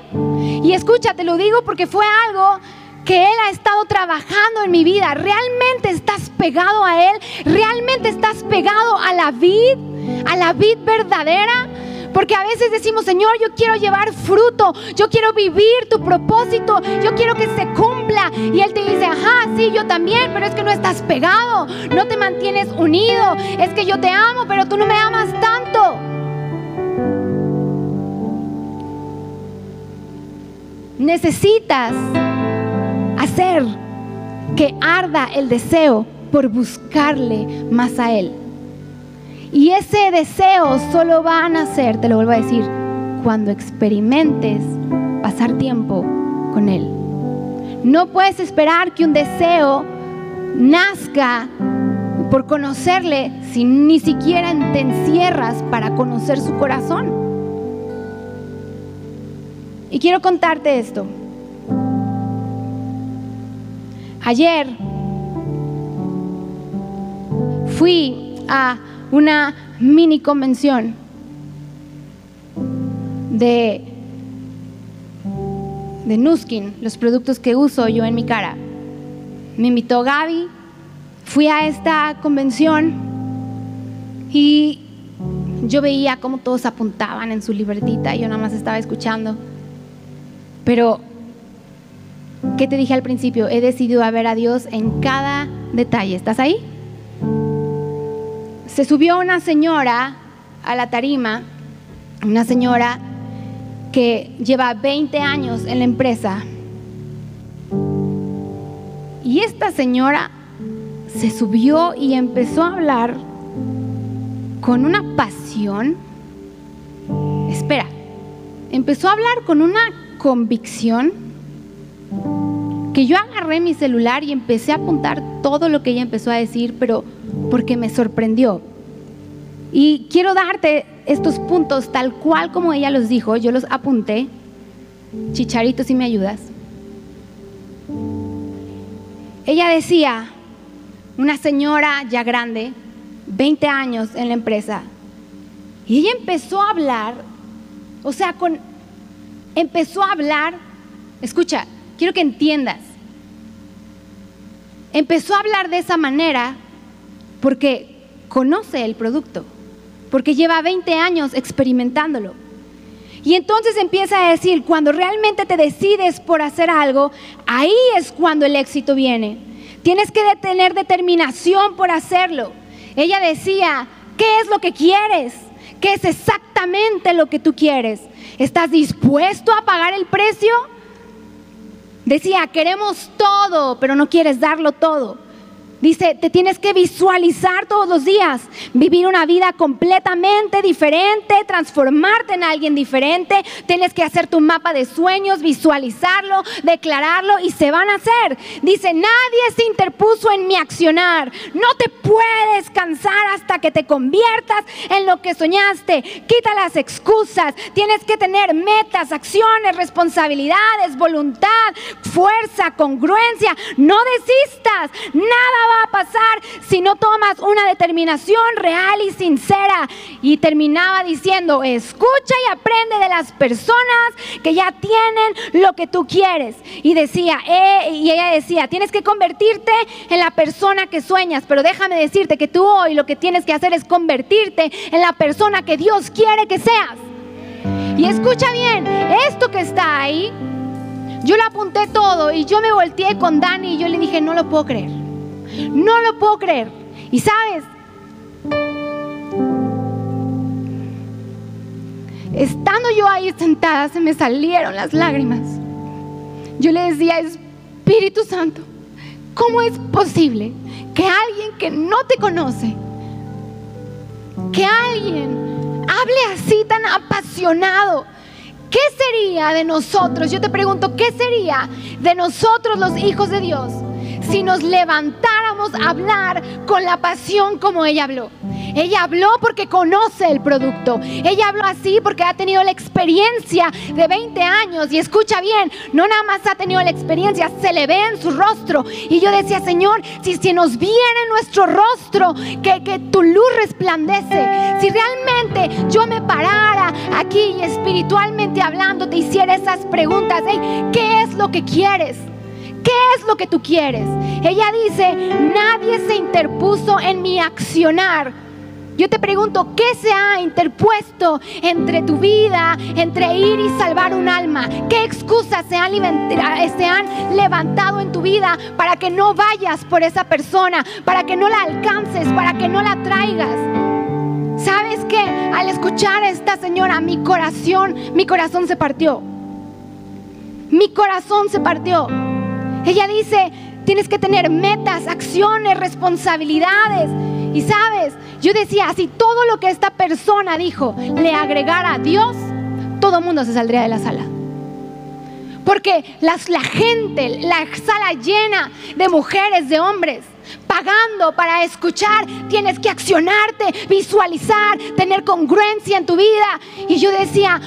S2: Y escucha, te lo digo porque fue algo que Él ha estado trabajando en mi vida. ¿Realmente estás pegado a Él? ¿Realmente estás pegado a la vid? ¿A la vid verdadera? Porque a veces decimos, Señor, yo quiero llevar fruto, yo quiero vivir tu propósito, yo quiero que se cumpla. Y Él te dice, ajá, sí, yo también, pero es que no estás pegado, no te mantienes unido. Es que yo te amo, pero tú no me amas tanto. Necesitas hacer que arda el deseo por buscarle más a Él. Y ese deseo solo va a nacer, te lo vuelvo a decir, cuando experimentes pasar tiempo con Él. No puedes esperar que un deseo nazca por conocerle si ni siquiera te encierras para conocer su corazón. Y quiero contarte esto. Ayer fui a una mini convención de, de Nuskin, los productos que uso yo en mi cara. Me invitó Gaby, fui a esta convención y yo veía cómo todos apuntaban en su libretita y yo nada más estaba escuchando. Pero, ¿qué te dije al principio? He decidido a ver a Dios en cada detalle. ¿Estás ahí? se subió una señora a la tarima, una señora que lleva 20 años en la empresa. Y esta señora se subió y empezó a hablar con una pasión. Espera, empezó a hablar con una convicción que yo agarré mi celular y empecé a apuntar todo lo que ella empezó a decir, pero porque me sorprendió. Y quiero darte estos puntos tal cual como ella los dijo, yo los apunté. Chicharito, si me ayudas. Ella decía, una señora ya grande, 20 años en la empresa, y ella empezó a hablar, o sea, con, empezó a hablar, escucha, quiero que entiendas, empezó a hablar de esa manera porque conoce el producto, porque lleva 20 años experimentándolo. Y entonces empieza a decir, cuando realmente te decides por hacer algo, ahí es cuando el éxito viene. Tienes que tener determinación por hacerlo. Ella decía, ¿qué es lo que quieres? ¿Qué es exactamente lo que tú quieres? ¿Estás dispuesto a pagar el precio? Decía, queremos todo, pero no quieres darlo todo. Dice, te tienes que visualizar todos los días, vivir una vida completamente diferente, transformarte en alguien diferente. Tienes que hacer tu mapa de sueños, visualizarlo, declararlo y se van a hacer. Dice, nadie se interpuso en mi accionar. No te puedes cansar hasta que te conviertas en lo que soñaste. Quita las excusas. Tienes que tener metas, acciones, responsabilidades, voluntad, fuerza, congruencia. No desistas. Nada va a pasar si no tomas una determinación real y sincera. Y terminaba diciendo, escucha y aprende de las personas que ya tienen lo que tú quieres. Y decía, eh, y ella decía, tienes que convertirte en la persona que sueñas, pero déjame decirte que tú hoy lo que tienes que hacer es convertirte en la persona que Dios quiere que seas. Y escucha bien, esto que está ahí, yo lo apunté todo y yo me volteé con Dani y yo le dije, no lo puedo creer. No lo puedo creer. Y sabes, estando yo ahí sentada, se me salieron las lágrimas. Yo le decía, Espíritu Santo, ¿cómo es posible que alguien que no te conoce, que alguien hable así tan apasionado, ¿qué sería de nosotros? Yo te pregunto, ¿qué sería de nosotros los hijos de Dios si nos levantáramos a hablar con la pasión como ella habló? Ella habló porque conoce el producto. Ella habló así porque ha tenido la experiencia de 20 años. Y escucha bien, no nada más ha tenido la experiencia, se le ve en su rostro. Y yo decía, Señor, si, si nos viene en nuestro rostro, que, que tu luz resplandece. Si realmente yo me parara aquí y espiritualmente hablando, te hiciera esas preguntas, ¿qué es lo que quieres? ¿Qué es lo que tú quieres? Ella dice, nadie se interpuso en mi accionar yo te pregunto, ¿qué se ha interpuesto entre tu vida, entre ir y salvar un alma? ¿Qué excusas se han, se han levantado en tu vida para que no vayas por esa persona, para que no la alcances, para que no la traigas? ¿Sabes qué? Al escuchar a esta señora, mi corazón, mi corazón se partió. Mi corazón se partió. Ella dice, tienes que tener metas, acciones, responsabilidades. Y sabes, yo decía, si todo lo que esta persona dijo le agregara a Dios, todo mundo se saldría de la sala. Porque las, la gente, la sala llena de mujeres, de hombres, pagando para escuchar, tienes que accionarte, visualizar, tener congruencia en tu vida. Y yo decía,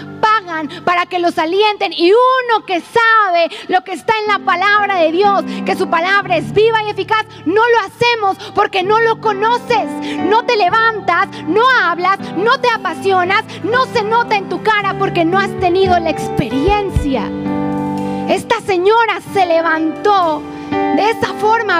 S2: para que los alienten. Y uno que sabe lo que está en la palabra de Dios, que su palabra es viva y eficaz, no lo hacemos porque no lo conoces. No te levantas, no hablas, no te apasionas, no se nota en tu cara porque no has tenido la experiencia. Esta señora se levantó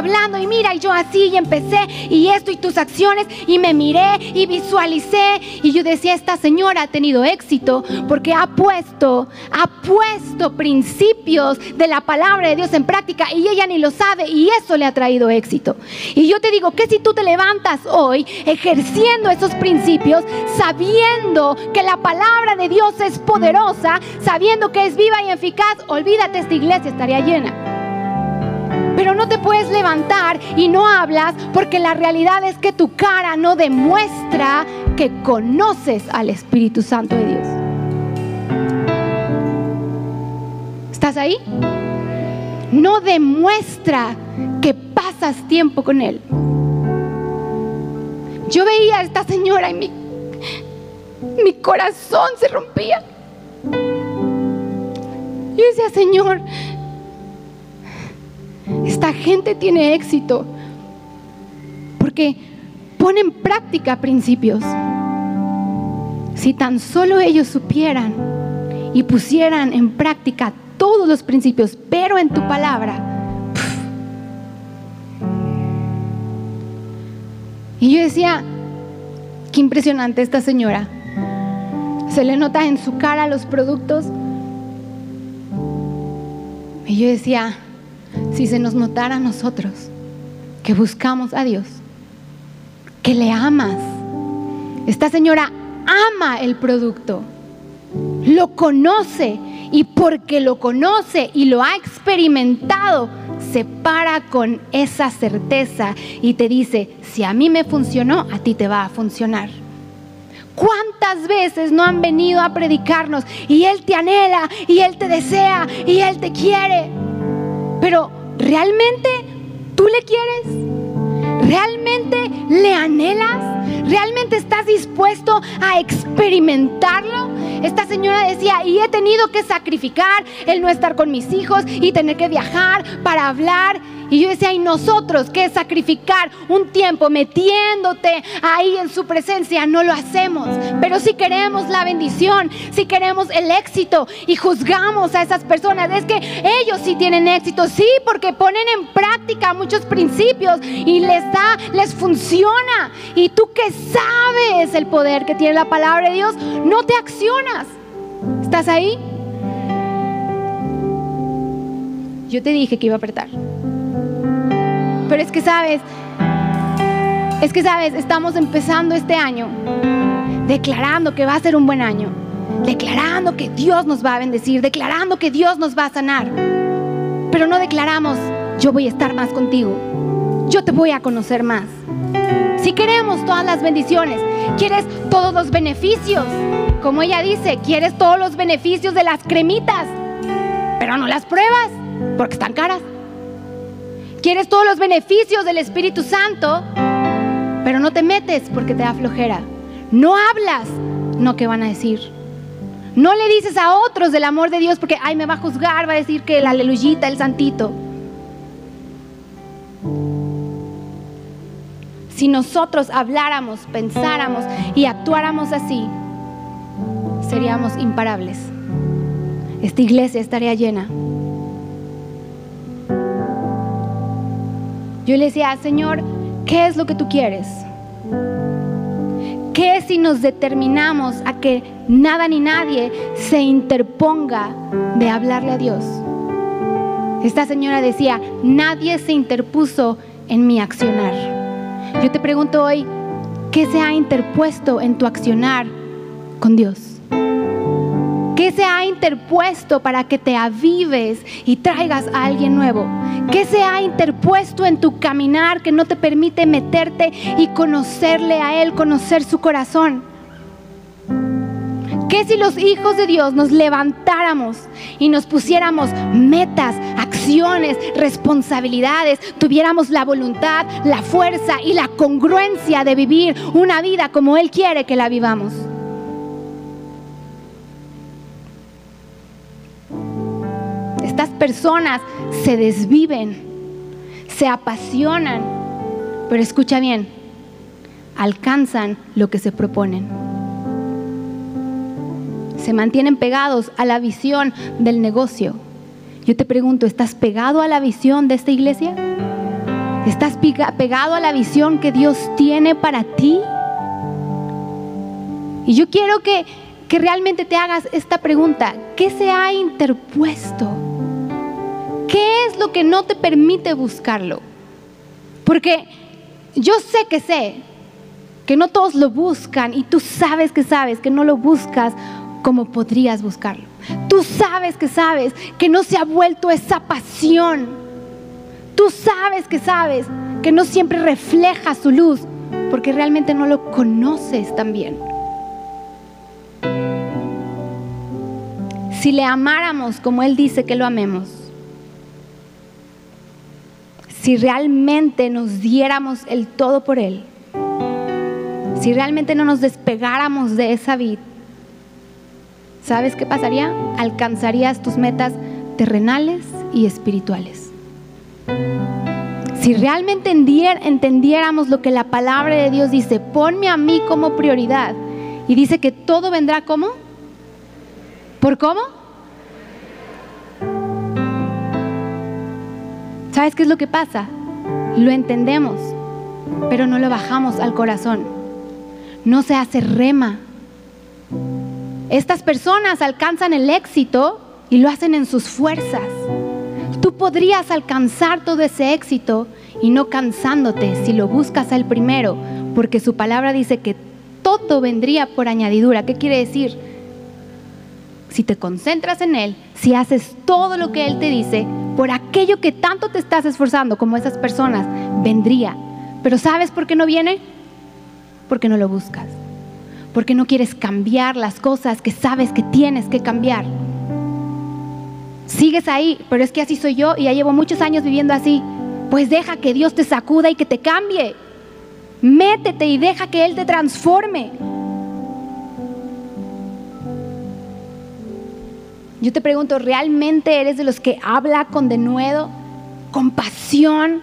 S2: hablando y mira, y yo así y empecé y esto y tus acciones y me miré y visualicé y yo decía, esta señora ha tenido éxito porque ha puesto, ha puesto principios de la palabra de Dios en práctica y ella ni lo sabe y eso le ha traído éxito. Y yo te digo que si tú te levantas hoy ejerciendo esos principios, sabiendo que la palabra de Dios es poderosa, sabiendo que es viva y eficaz, olvídate, esta iglesia estaría llena. Pero no te puedes levantar y no hablas porque la realidad es que tu cara no demuestra que conoces al Espíritu Santo de Dios. ¿Estás ahí? No demuestra que pasas tiempo con Él. Yo veía a esta señora y mi, mi corazón se rompía. Yo decía, Señor, esta gente tiene éxito porque pone en práctica principios. Si tan solo ellos supieran y pusieran en práctica todos los principios, pero en tu palabra. Y yo decía, qué impresionante esta señora. Se le nota en su cara los productos. Y yo decía, si se nos notara a nosotros que buscamos a Dios, que le amas. Esta señora ama el producto, lo conoce y porque lo conoce y lo ha experimentado, se para con esa certeza y te dice, si a mí me funcionó, a ti te va a funcionar. ¿Cuántas veces no han venido a predicarnos y Él te anhela y Él te desea y Él te quiere? Pero ¿realmente tú le quieres? ¿Realmente le anhelas? ¿Realmente estás dispuesto a experimentarlo? Esta señora decía, y he tenido que sacrificar el no estar con mis hijos y tener que viajar para hablar. Y yo decía, ¿y nosotros qué sacrificar un tiempo metiéndote ahí en su presencia? No lo hacemos. Pero si queremos la bendición, si queremos el éxito y juzgamos a esas personas, es que ellos sí tienen éxito, sí, porque ponen en práctica muchos principios y les da, les funciona. Y tú que sabes el poder que tiene la palabra de Dios, no te accionas. ¿Estás ahí? Yo te dije que iba a apretar. Pero es que sabes, es que sabes, estamos empezando este año declarando que va a ser un buen año, declarando que Dios nos va a bendecir, declarando que Dios nos va a sanar. Pero no declaramos, yo voy a estar más contigo, yo te voy a conocer más. Si queremos todas las bendiciones, quieres todos los beneficios, como ella dice, quieres todos los beneficios de las cremitas, pero no las pruebas porque están caras. Quieres todos los beneficios del Espíritu Santo, pero no te metes porque te da flojera. No hablas, no qué van a decir. No le dices a otros del amor de Dios porque, ay, me va a juzgar, va a decir que el aleluyita, el santito. Si nosotros habláramos, pensáramos y actuáramos así, seríamos imparables. Esta iglesia estaría llena. Yo le decía, Señor, ¿qué es lo que tú quieres? ¿Qué si nos determinamos a que nada ni nadie se interponga de hablarle a Dios? Esta señora decía, nadie se interpuso en mi accionar. Yo te pregunto hoy, ¿qué se ha interpuesto en tu accionar con Dios? ¿Qué se ha interpuesto para que te avives y traigas a alguien nuevo? ¿Qué se ha interpuesto en tu caminar que no te permite meterte y conocerle a Él, conocer su corazón? ¿Qué si los hijos de Dios nos levantáramos y nos pusiéramos metas, acciones, responsabilidades, tuviéramos la voluntad, la fuerza y la congruencia de vivir una vida como Él quiere que la vivamos? Personas se desviven, se apasionan, pero escucha bien, alcanzan lo que se proponen. Se mantienen pegados a la visión del negocio. Yo te pregunto, ¿estás pegado a la visión de esta iglesia? ¿Estás pegado a la visión que Dios tiene para ti? Y yo quiero que, que realmente te hagas esta pregunta. ¿Qué se ha interpuesto? ¿Qué es lo que no te permite buscarlo? Porque yo sé que sé que no todos lo buscan y tú sabes que sabes que no lo buscas como podrías buscarlo. Tú sabes que sabes que no se ha vuelto esa pasión. Tú sabes que sabes que no siempre refleja su luz porque realmente no lo conoces tan bien. Si le amáramos como Él dice que lo amemos, si realmente nos diéramos el todo por Él, si realmente no nos despegáramos de esa vida, ¿sabes qué pasaría? Alcanzarías tus metas terrenales y espirituales. Si realmente entendiéramos lo que la palabra de Dios dice, ponme a mí como prioridad. Y dice que todo vendrá como? ¿Por cómo? ¿Sabes qué es lo que pasa? Lo entendemos, pero no lo bajamos al corazón. No se hace rema. Estas personas alcanzan el éxito y lo hacen en sus fuerzas. Tú podrías alcanzar todo ese éxito y no cansándote si lo buscas al primero, porque su palabra dice que todo vendría por añadidura. ¿Qué quiere decir? Si te concentras en Él, si haces todo lo que Él te dice, por aquello que tanto te estás esforzando como esas personas, vendría. Pero ¿sabes por qué no viene? Porque no lo buscas. Porque no quieres cambiar las cosas que sabes que tienes que cambiar. Sigues ahí, pero es que así soy yo y ya llevo muchos años viviendo así. Pues deja que Dios te sacuda y que te cambie. Métete y deja que Él te transforme. Yo te pregunto, ¿realmente eres de los que habla con denuedo compasión.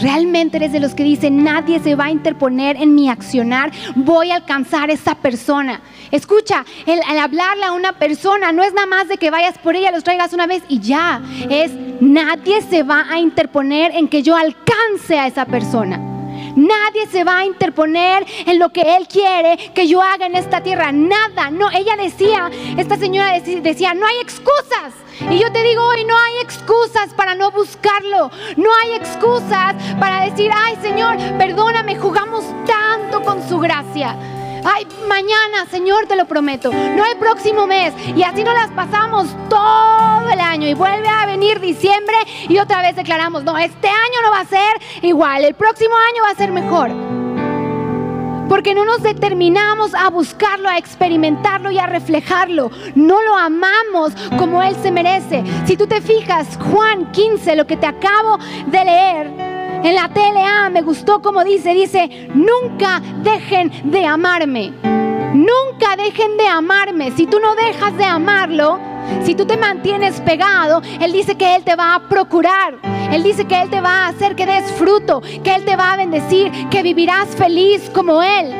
S2: Realmente eres de los que dicen, nadie se va a interponer en mi accionar, voy a alcanzar a esa persona. Escucha, el, hablarle a una persona no es nada más de que vayas por ella, los traigas una vez y ya. Es nadie se va a interponer en que yo alcance a esa persona. Nadie se va a interponer en lo que Él quiere que yo haga en esta tierra. Nada. No, ella decía, esta señora decía, no hay excusas. Y yo te digo hoy, no hay excusas para no buscarlo. No hay excusas para decir, ay Señor, perdóname, jugamos tanto con su gracia. Ay, mañana, Señor, te lo prometo. No el próximo mes. Y así nos las pasamos todo el año. Y vuelve a venir diciembre y otra vez declaramos, no, este año no va a ser igual. El próximo año va a ser mejor. Porque no nos determinamos a buscarlo, a experimentarlo y a reflejarlo. No lo amamos como Él se merece. Si tú te fijas, Juan 15, lo que te acabo de leer, en la TLA me gustó como dice, dice, nunca dejen de amarme. Nunca dejen de amarme. Si tú no dejas de amarlo, si tú te mantienes pegado, Él dice que Él te va a procurar. Él dice que Él te va a hacer que des fruto, que Él te va a bendecir, que vivirás feliz como Él.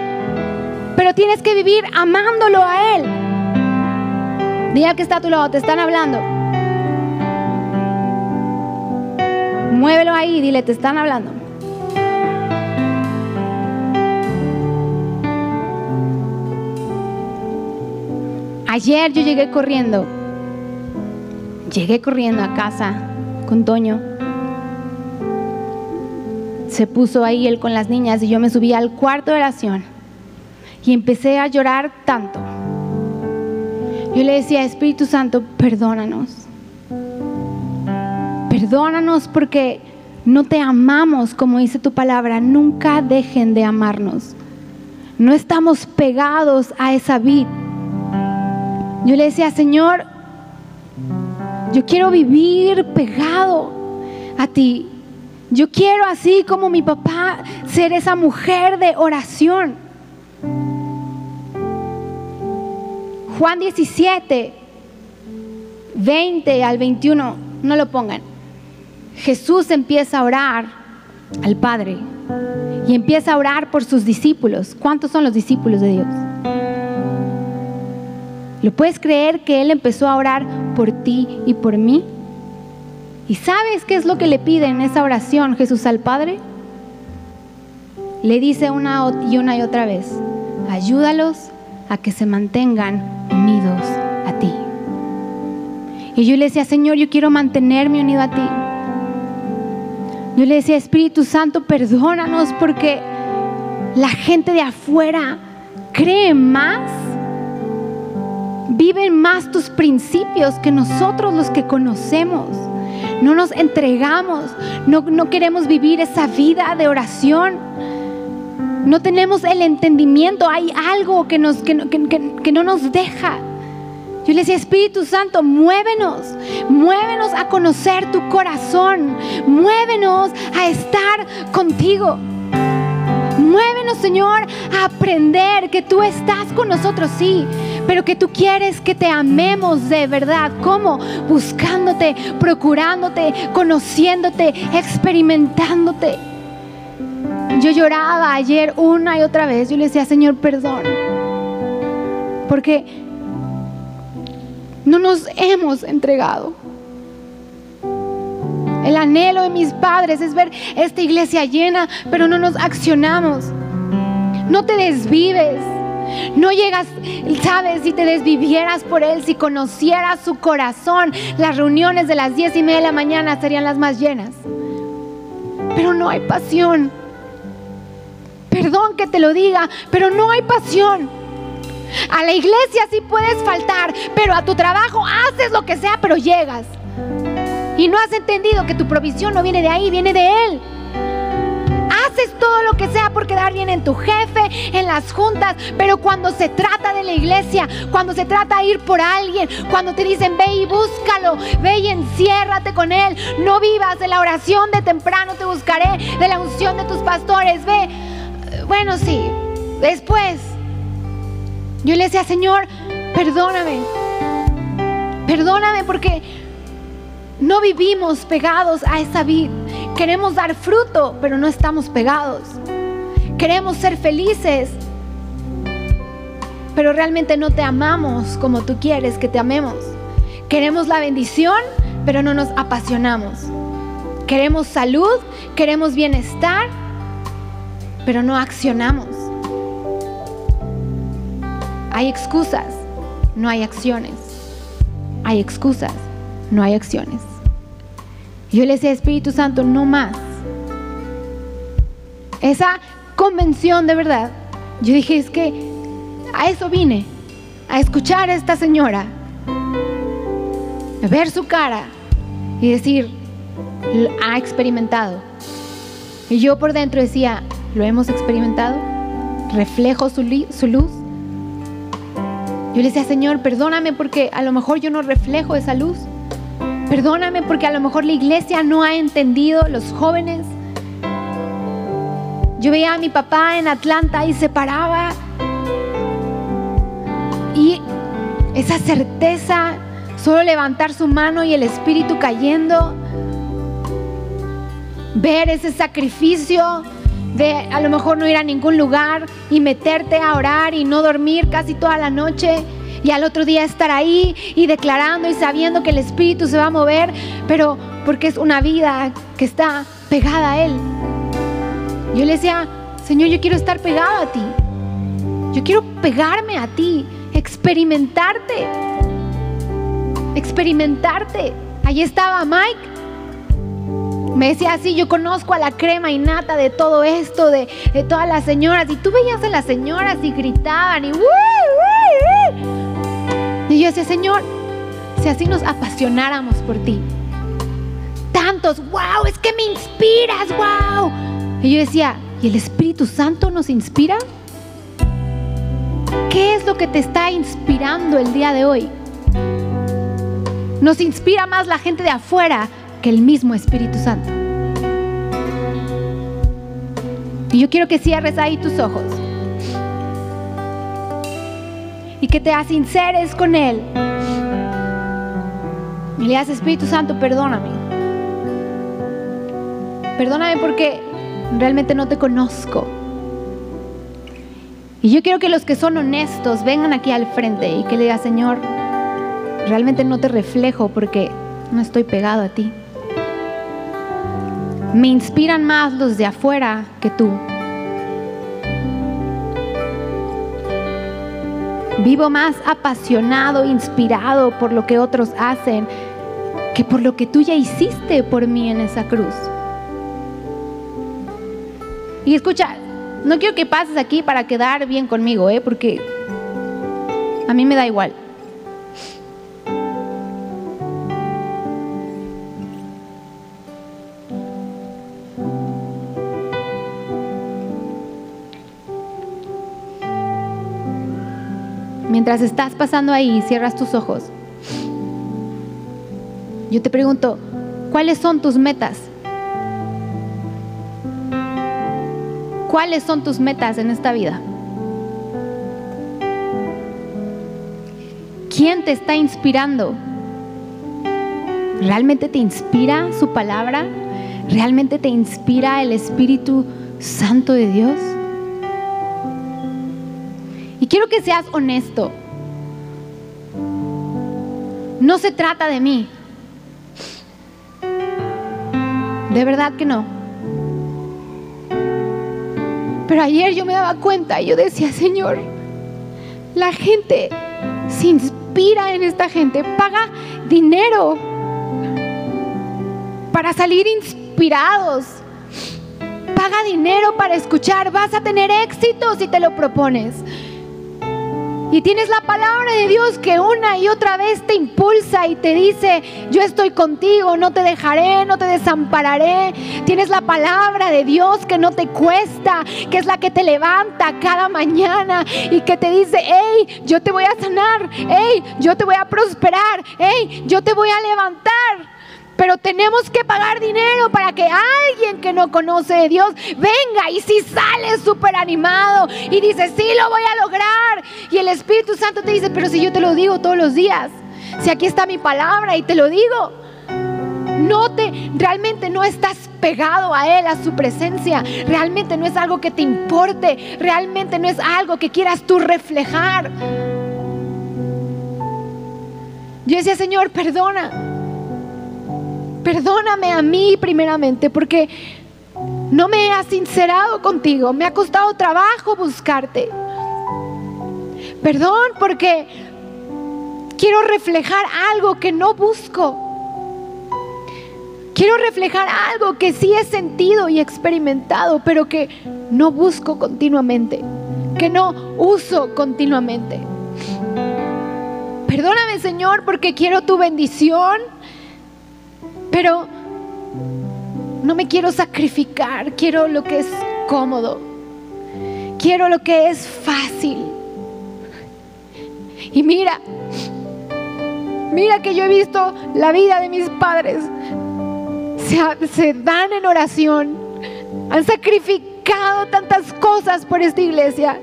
S2: Pero tienes que vivir amándolo a Él. Día que está a tu lado, te están hablando. Muévelo ahí, dile, te están hablando. Ayer yo llegué corriendo. Llegué corriendo a casa con Toño. Se puso ahí él con las niñas y yo me subí al cuarto de oración y empecé a llorar tanto. Yo le decía, Espíritu Santo, perdónanos. Perdónanos porque no te amamos como dice tu palabra. Nunca dejen de amarnos. No estamos pegados a esa vid. Yo le decía, Señor, yo quiero vivir pegado a ti. Yo quiero así como mi papá ser esa mujer de oración. Juan 17, 20 al 21, no lo pongan. Jesús empieza a orar al Padre y empieza a orar por sus discípulos. ¿Cuántos son los discípulos de Dios? ¿Lo puedes creer que Él empezó a orar por ti y por mí? ¿Y sabes qué es lo que le pide en esa oración Jesús al Padre? Le dice una y una y otra vez, ayúdalos a que se mantengan unidos a ti. Y yo le decía, Señor, yo quiero mantenerme unido a ti. Yo le decía, Espíritu Santo, perdónanos porque la gente de afuera cree más, viven más tus principios que nosotros los que conocemos. No nos entregamos, no, queremos vivir esa vida de oración. No tenemos el entendimiento, hay algo que, nos, que no nos deja. Yo le decía, Espíritu Santo, muévenos, muévenos a conocer tu corazón, muévenos a estar contigo. Muévenos, Señor, a aprender que tú estás con nosotros, sí, pero que tú quieres que te amemos de verdad. ¿Cómo? Buscándote, procurándote, conociéndote, experimentándote. Yo lloraba ayer una y otra vez. Yo le decía, Señor, perdón. Porque no nos hemos entregado. El anhelo de mis padres es ver esta iglesia llena, pero no nos accionamos. No te desvives. No llegas, sabes, si te desvivieras por Él, si conocieras su corazón, las reuniones de las diez y media de la mañana serían las más llenas. Pero no hay pasión. Perdón que te lo diga, pero no hay pasión. A la iglesia sí puedes faltar, pero a tu trabajo haces lo que sea, pero llegas. Y no has entendido que tu provisión no viene de ahí, viene de Él. Haces todo lo que sea por quedar bien en tu jefe, en las juntas, pero cuando se trata de la iglesia, cuando se trata de ir por alguien, cuando te dicen ve y búscalo, ve y enciérrate con Él, no vivas de la oración de temprano, te buscaré, de la unción de tus pastores, ve. Bueno, sí, después yo le decía, Señor, perdóname. Perdóname porque no vivimos pegados a esa vid. Queremos dar fruto, pero no estamos pegados. Queremos ser felices, pero realmente no te amamos como tú quieres que te amemos. Queremos la bendición, pero no nos apasionamos. Queremos salud, queremos bienestar, pero no accionamos. Hay excusas, no hay acciones. Hay excusas, no hay acciones. Yo le decía, Espíritu Santo, no más. Esa convención de verdad, yo dije, es que a eso vine, a escuchar a esta señora, ver su cara y decir, ha experimentado. Y yo por dentro decía, ¿lo hemos experimentado? ¿Reflejo su luz? Yo le decía, Señor, perdóname porque a lo mejor yo no reflejo esa luz. Perdóname porque a lo mejor la iglesia no ha entendido, los jóvenes. Yo veía a mi papá en Atlanta y se paraba. Y esa certeza, solo levantar su mano y el espíritu cayendo. Ver ese sacrificio de a lo mejor no ir a ningún lugar y meterte a orar y no dormir casi toda la noche y al otro día estar ahí y declarando y sabiendo que el Espíritu se va a mover, pero porque es una vida que está pegada a Él. Yo le decía, Señor, yo quiero estar pegado a ti. Yo quiero pegarme a ti, experimentarte. Experimentarte. Allí estaba Mike me decía así, yo conozco a la crema y nata de todo esto, de, todas las señoras. Y tú veías a las señoras y gritaban y... Y yo decía, Señor, si así nos apasionáramos por ti. Tantos, wow, es que me inspiras, wow. Y yo decía, ¿y el Espíritu Santo nos inspira? ¿Qué es lo que te está inspirando el día de hoy? Nos inspira más la gente de afuera que el mismo Espíritu Santo. Y yo quiero que cierres ahí tus ojos y que te asinceres con Él. Y le digas, Espíritu Santo, perdóname. Perdóname porque realmente no te conozco. Y yo quiero que los que son honestos vengan aquí al frente y que le digan, Señor, realmente no te reflejo porque no estoy pegado a ti. Me inspiran más los de afuera que tú. Vivo más apasionado, inspirado por lo que otros hacen que por lo que tú ya hiciste por mí en esa cruz. Y escucha, no quiero que pases aquí para quedar bien conmigo, ¿eh? porque a mí me da igual. Mientras estás pasando ahí cierras tus ojos, yo te pregunto, ¿cuáles son tus metas? ¿Cuáles son tus metas en esta vida? ¿Quién te está inspirando? ¿Realmente te inspira su palabra? ¿Realmente te inspira el Espíritu Santo de Dios? Quiero que seas honesto. No se trata de mí. De verdad que no. Pero ayer yo me daba cuenta y yo decía, Señor, la gente se inspira en esta gente, paga dinero para salir inspirados. Paga dinero para escuchar, vas a tener éxito si te lo propones. Y tienes la palabra de Dios que una y otra vez te impulsa y te dice, yo estoy contigo, no te dejaré, no te desampararé. Tienes la palabra de Dios que no te cuesta, que es la que te levanta cada mañana y que te dice, hey, yo te voy a sanar, hey, yo te voy a prosperar, hey, yo te voy a levantar. Pero tenemos que pagar dinero para que alguien que no conoce de Dios venga y si sale súper animado y dice, sí, lo voy a lograr. Y el Espíritu Santo te dice, pero si yo te lo digo todos los días, si aquí está mi palabra y te lo digo. no te, realmente no estás pegado a Él, a su presencia, realmente no es algo que te importe, realmente no es algo que quieras tú reflejar. Yo decía, Señor, perdona, perdóname a mí primeramente, porque no me he sincerado contigo, me ha costado trabajo buscarte. Perdón porque quiero reflejar algo que no busco. Quiero reflejar algo que sí he sentido y experimentado, pero que no busco continuamente, que no uso continuamente. Perdóname Señor porque quiero tu bendición, pero no me quiero sacrificar, quiero lo que es cómodo, quiero lo que es fácil. Y mira, mira que yo he visto la vida de mis padres se, dan en oración, han sacrificado tantas cosas por esta iglesia.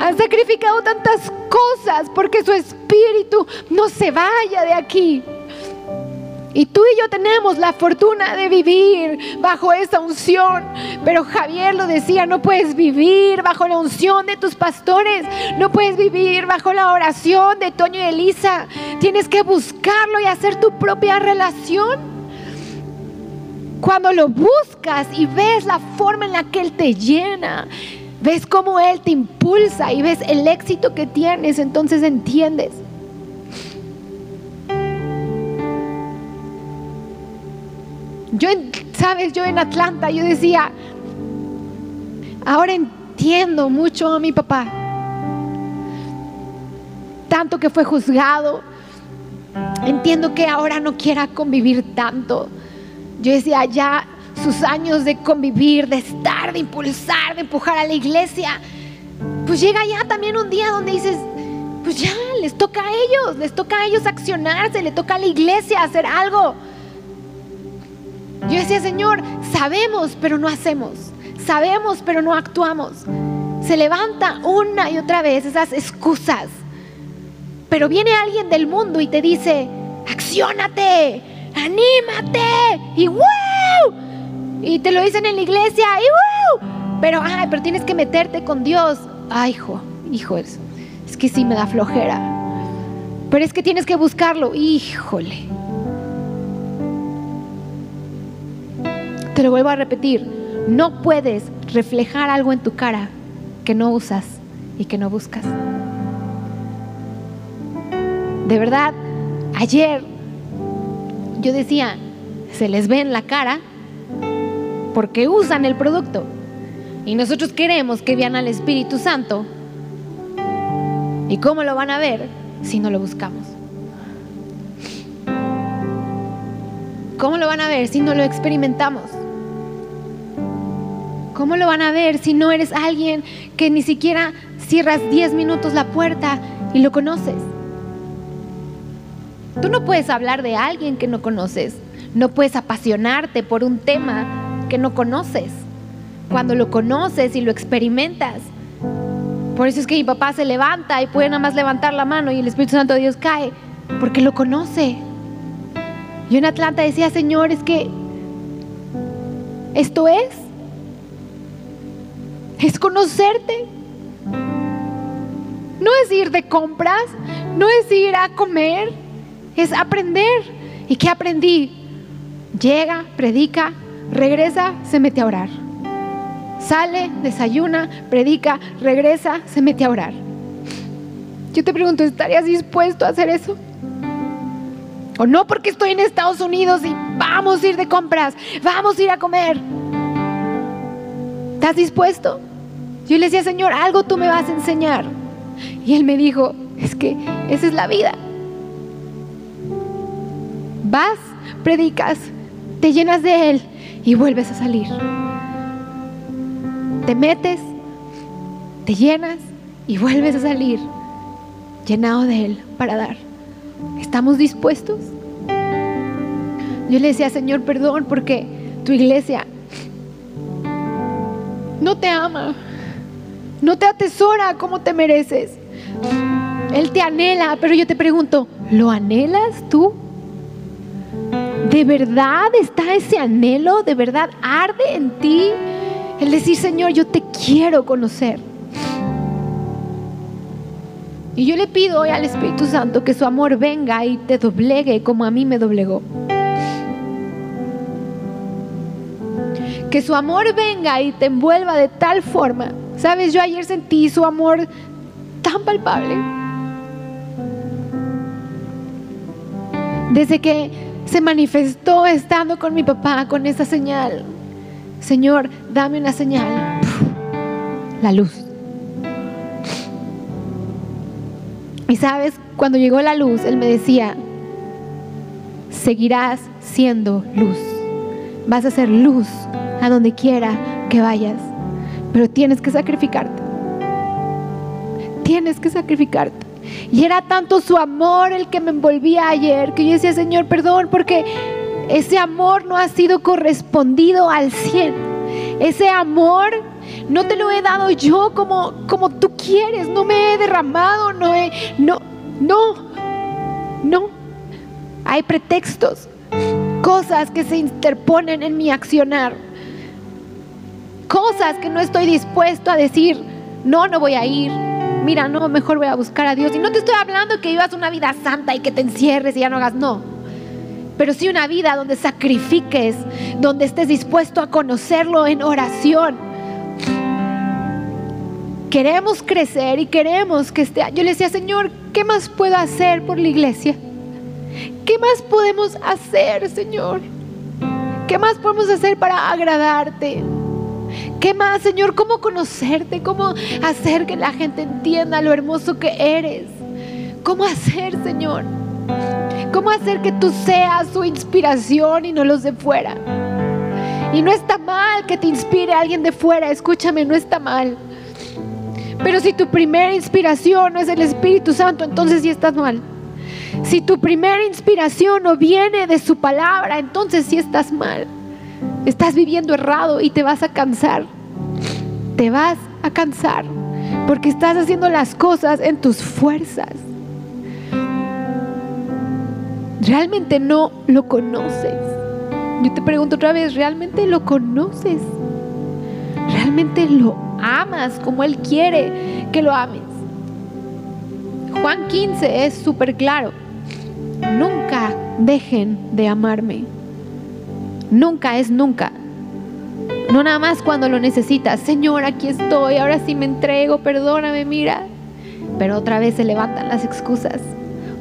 S2: Han sacrificado tantas cosas porque su espíritu no se vaya de aquí. Y tú y yo tenemos la fortuna de vivir bajo esa unción. Pero Javier lo decía, no puedes vivir bajo la unción de tus pastores. No puedes vivir bajo la oración de Toño y Elisa. Tienes que buscarlo y hacer tu propia relación. Cuando lo buscas y ves la forma en la que Él te llena, ves cómo Él te impulsa y ves el éxito que tienes, entonces entiendes. Yo, sabes, yo en Atlanta, yo decía, ahora entiendo mucho a mi papá. Tanto que fue juzgado. Entiendo que ahora no quiera convivir tanto yo decía, ya sus años de convivir, de estar, de impulsar, de empujar a la iglesia, pues llega ya también un día donde dices, pues ya les toca a ellos, les toca a ellos accionarse, le toca a la iglesia hacer algo. Yo decía, Señor, sabemos, pero no hacemos. Sabemos, pero no actuamos. Se levanta una y otra vez esas excusas. Pero viene alguien del mundo y te dice, acciónate, anímate y wow. Y te lo dicen en la iglesia y wow. Pero, ay, pero tienes que meterte con Dios. Ay, hijo, hijo, es, es que sí me da flojera. Pero es que tienes que buscarlo. Híjole. Te lo vuelvo a repetir. No puedes reflejar algo en tu cara que no usas y que no buscas. De verdad, ayer yo decía, se les ve en la cara porque usan el producto. Y nosotros queremos que vean al Espíritu Santo. ¿Y cómo lo van a ver si no lo buscamos? ¿Cómo lo van a ver si no lo experimentamos? ¿Cómo lo van a ver si no eres alguien que ni siquiera cierras 10 minutos la puerta y lo conoces? Tú no puedes hablar de alguien que no conoces. No puedes apasionarte por un tema que no conoces. Cuando lo conoces y lo experimentas. Por eso es que mi papá se levanta y puede nada más levantar la mano y el Espíritu Santo de Dios cae. Porque lo conoce. Yo en Atlanta decía, Señor, es que esto es. Es conocerte. No es ir de compras, no es ir a comer, es aprender. ¿Y qué aprendí? Llega, predica, regresa, se mete a orar. Sale, desayuna, predica, regresa, se mete a orar. Yo te pregunto, ¿estarías dispuesto a hacer eso? O no porque estoy en Estados Unidos y vamos a ir de compras, vamos a ir a comer. ¿Estás dispuesto? Yo le decía, Señor, algo tú me vas a enseñar. Y él me dijo, es que esa es la vida. Vas, predicas, te llenas de Él y vuelves a salir. Te metes, te llenas y vuelves a salir llenado de Él para dar. ¿Estamos dispuestos? Yo le decía, Señor, perdón porque tu iglesia no te ama, no te atesora como te mereces. Él te anhela, pero yo te pregunto, ¿lo anhelas tú? ¿De verdad está ese anhelo? ¿De verdad arde en ti el decir, Señor, yo te quiero conocer? Y yo le pido hoy al Espíritu Santo que su amor venga y te doblegue como a mí me doblegó. Que su amor venga y te envuelva de tal forma. Sabes, yo ayer sentí su amor tan palpable. Desde que se manifestó estando con mi papá, con esa señal. Señor, dame una señal. La luz. Y sabes, cuando llegó la luz, Él me decía, seguirás siendo luz. Vas a ser luz a donde quiera que vayas. Pero tienes que sacrificarte. Tienes que sacrificarte. Y era tanto su amor el que me envolvía ayer que yo decía, Señor, perdón, porque ese amor no ha sido correspondido al cien. Ese amor no te lo he dado yo como, como tú quieres. No me he derramado, no he, no, no, no. Hay pretextos, cosas que se interponen en mi accionar. Cosas que no estoy dispuesto a decir, no, no voy a ir mira, no, mejor voy a buscar a Dios. Y no te estoy hablando que vivas una vida santa y que te encierres y ya no hagas, no. Pero sí una vida donde sacrifiques, donde estés dispuesto a conocerlo en oración. Queremos crecer y queremos que esté. Yo le decía, Señor, ¿qué más puedo hacer por la iglesia? ¿Qué más podemos hacer, Señor? ¿Qué más podemos hacer para agradarte? ¿Qué más, Señor? ¿Cómo conocerte? ¿Cómo hacer que la gente entienda lo hermoso que eres? ¿Cómo hacer, Señor? ¿Cómo hacer que tú seas su inspiración y no los de fuera? Y no está mal que te inspire alguien de fuera, escúchame, no está mal. Pero si tu primera inspiración no es el Espíritu Santo, entonces sí estás mal. Si tu primera inspiración no viene de su palabra, entonces sí estás mal. Estás viviendo errado y te vas a cansar. Te vas a cansar porque estás haciendo las cosas en tus fuerzas. Realmente no lo conoces. Yo te pregunto otra vez, ¿realmente lo conoces? ¿Realmente lo amas como Él quiere que lo ames? Juan 15 es súper claro. Nunca dejen de amarme. Nunca es nunca. No nada más cuando lo necesitas. Señor, aquí estoy, ahora sí me entrego, perdóname, mira. Pero otra vez se levantan las excusas.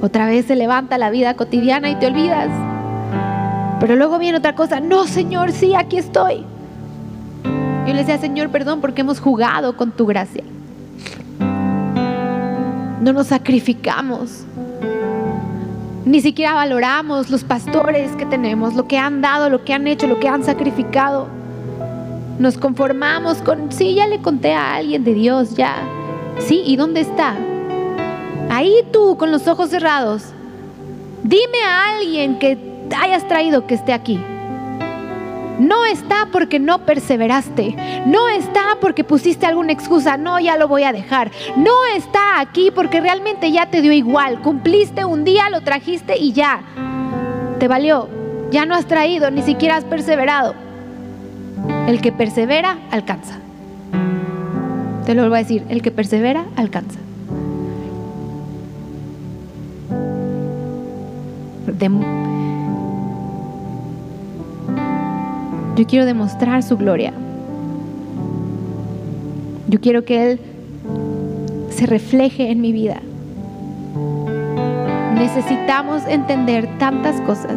S2: Otra vez se levanta la vida cotidiana y te olvidas. Pero luego viene otra cosa. No, Señor, sí, aquí estoy. Yo le decía, Señor, perdón porque hemos jugado con tu gracia. No nos sacrificamos. Ni siquiera valoramos los pastores que tenemos, lo que han dado, lo que han hecho, lo que han sacrificado. Nos conformamos con, sí, ya le conté a alguien de Dios, ya. Sí, ¿y dónde está? Ahí tú, con los ojos cerrados. Dime a alguien que hayas traído que esté aquí. No está porque no perseveraste. No está porque pusiste alguna excusa. No, ya lo voy a dejar. No está aquí porque realmente ya te dio igual. Cumpliste un día, lo trajiste y ya. Te valió. Ya no has traído, ni siquiera has perseverado. El que persevera, alcanza. Te lo vuelvo a decir, el que persevera, alcanza. Yo quiero demostrar su gloria. Yo quiero que Él se refleje en mi vida. Necesitamos entender tantas cosas,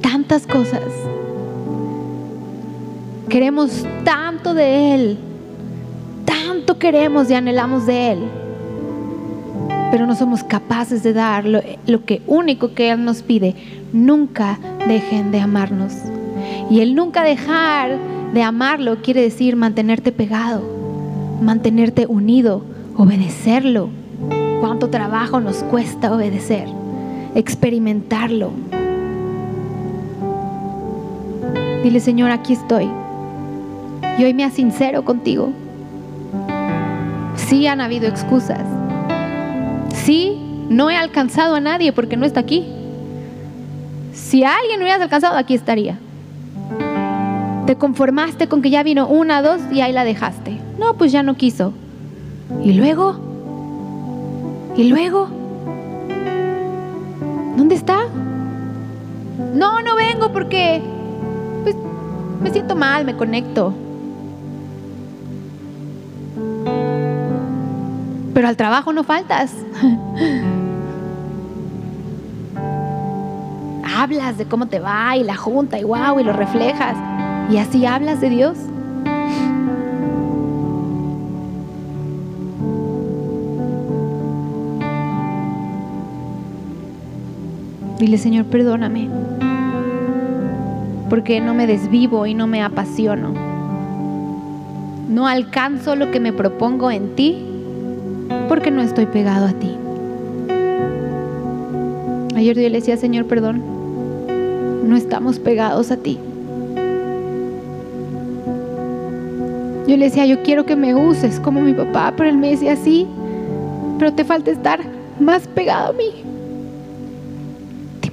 S2: tantas cosas. Queremos tanto de Él, tanto queremos y anhelamos de Él, pero no somos capaces de dar lo, que único que Él nos pide. Nunca dejen de amarnos. Y el nunca dejar de amarlo quiere decir mantenerte pegado, mantenerte unido, obedecerlo. Cuánto trabajo nos cuesta obedecer, experimentarlo. Dile, Señor, aquí estoy. Y hoy me sincero contigo. Sí han habido excusas. Sí, no he alcanzado a nadie porque no está aquí. Si alguien hubieras alcanzado, aquí estaría. Te conformaste con que ya vino una, dos y ahí la dejaste. No, pues ya no quiso. ¿Y luego? ¿Y luego? ¿Dónde está? No, no vengo porque pues, me siento mal, me conecto. Pero al trabajo no faltas. hablas de cómo te va y la junta y wow y lo reflejas. Y así hablas de Dios. Dile, Señor, perdóname. Porque no me desvivo y no me apasiono. No alcanzo lo que me propongo en ti porque no estoy pegado a ti. Ayer yo le decía, Señor, perdón. No estamos pegados a ti. Yo le decía, yo quiero que me uses como mi papá, pero él me decía, sí, pero te falta estar más pegado a mí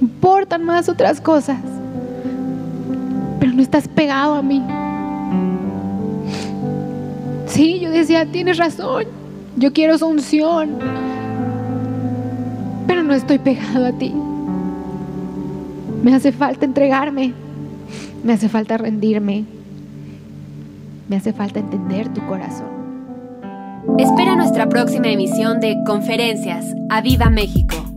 S2: importan más otras cosas, pero no estás pegado a mí. Sí, yo decía, tienes razón, yo quiero su unción, pero no estoy pegado a ti. Me hace falta entregarme, me hace falta rendirme, me hace falta entender tu corazón.
S1: Espera nuestra próxima emisión de Conferencias. ¡A Viva México!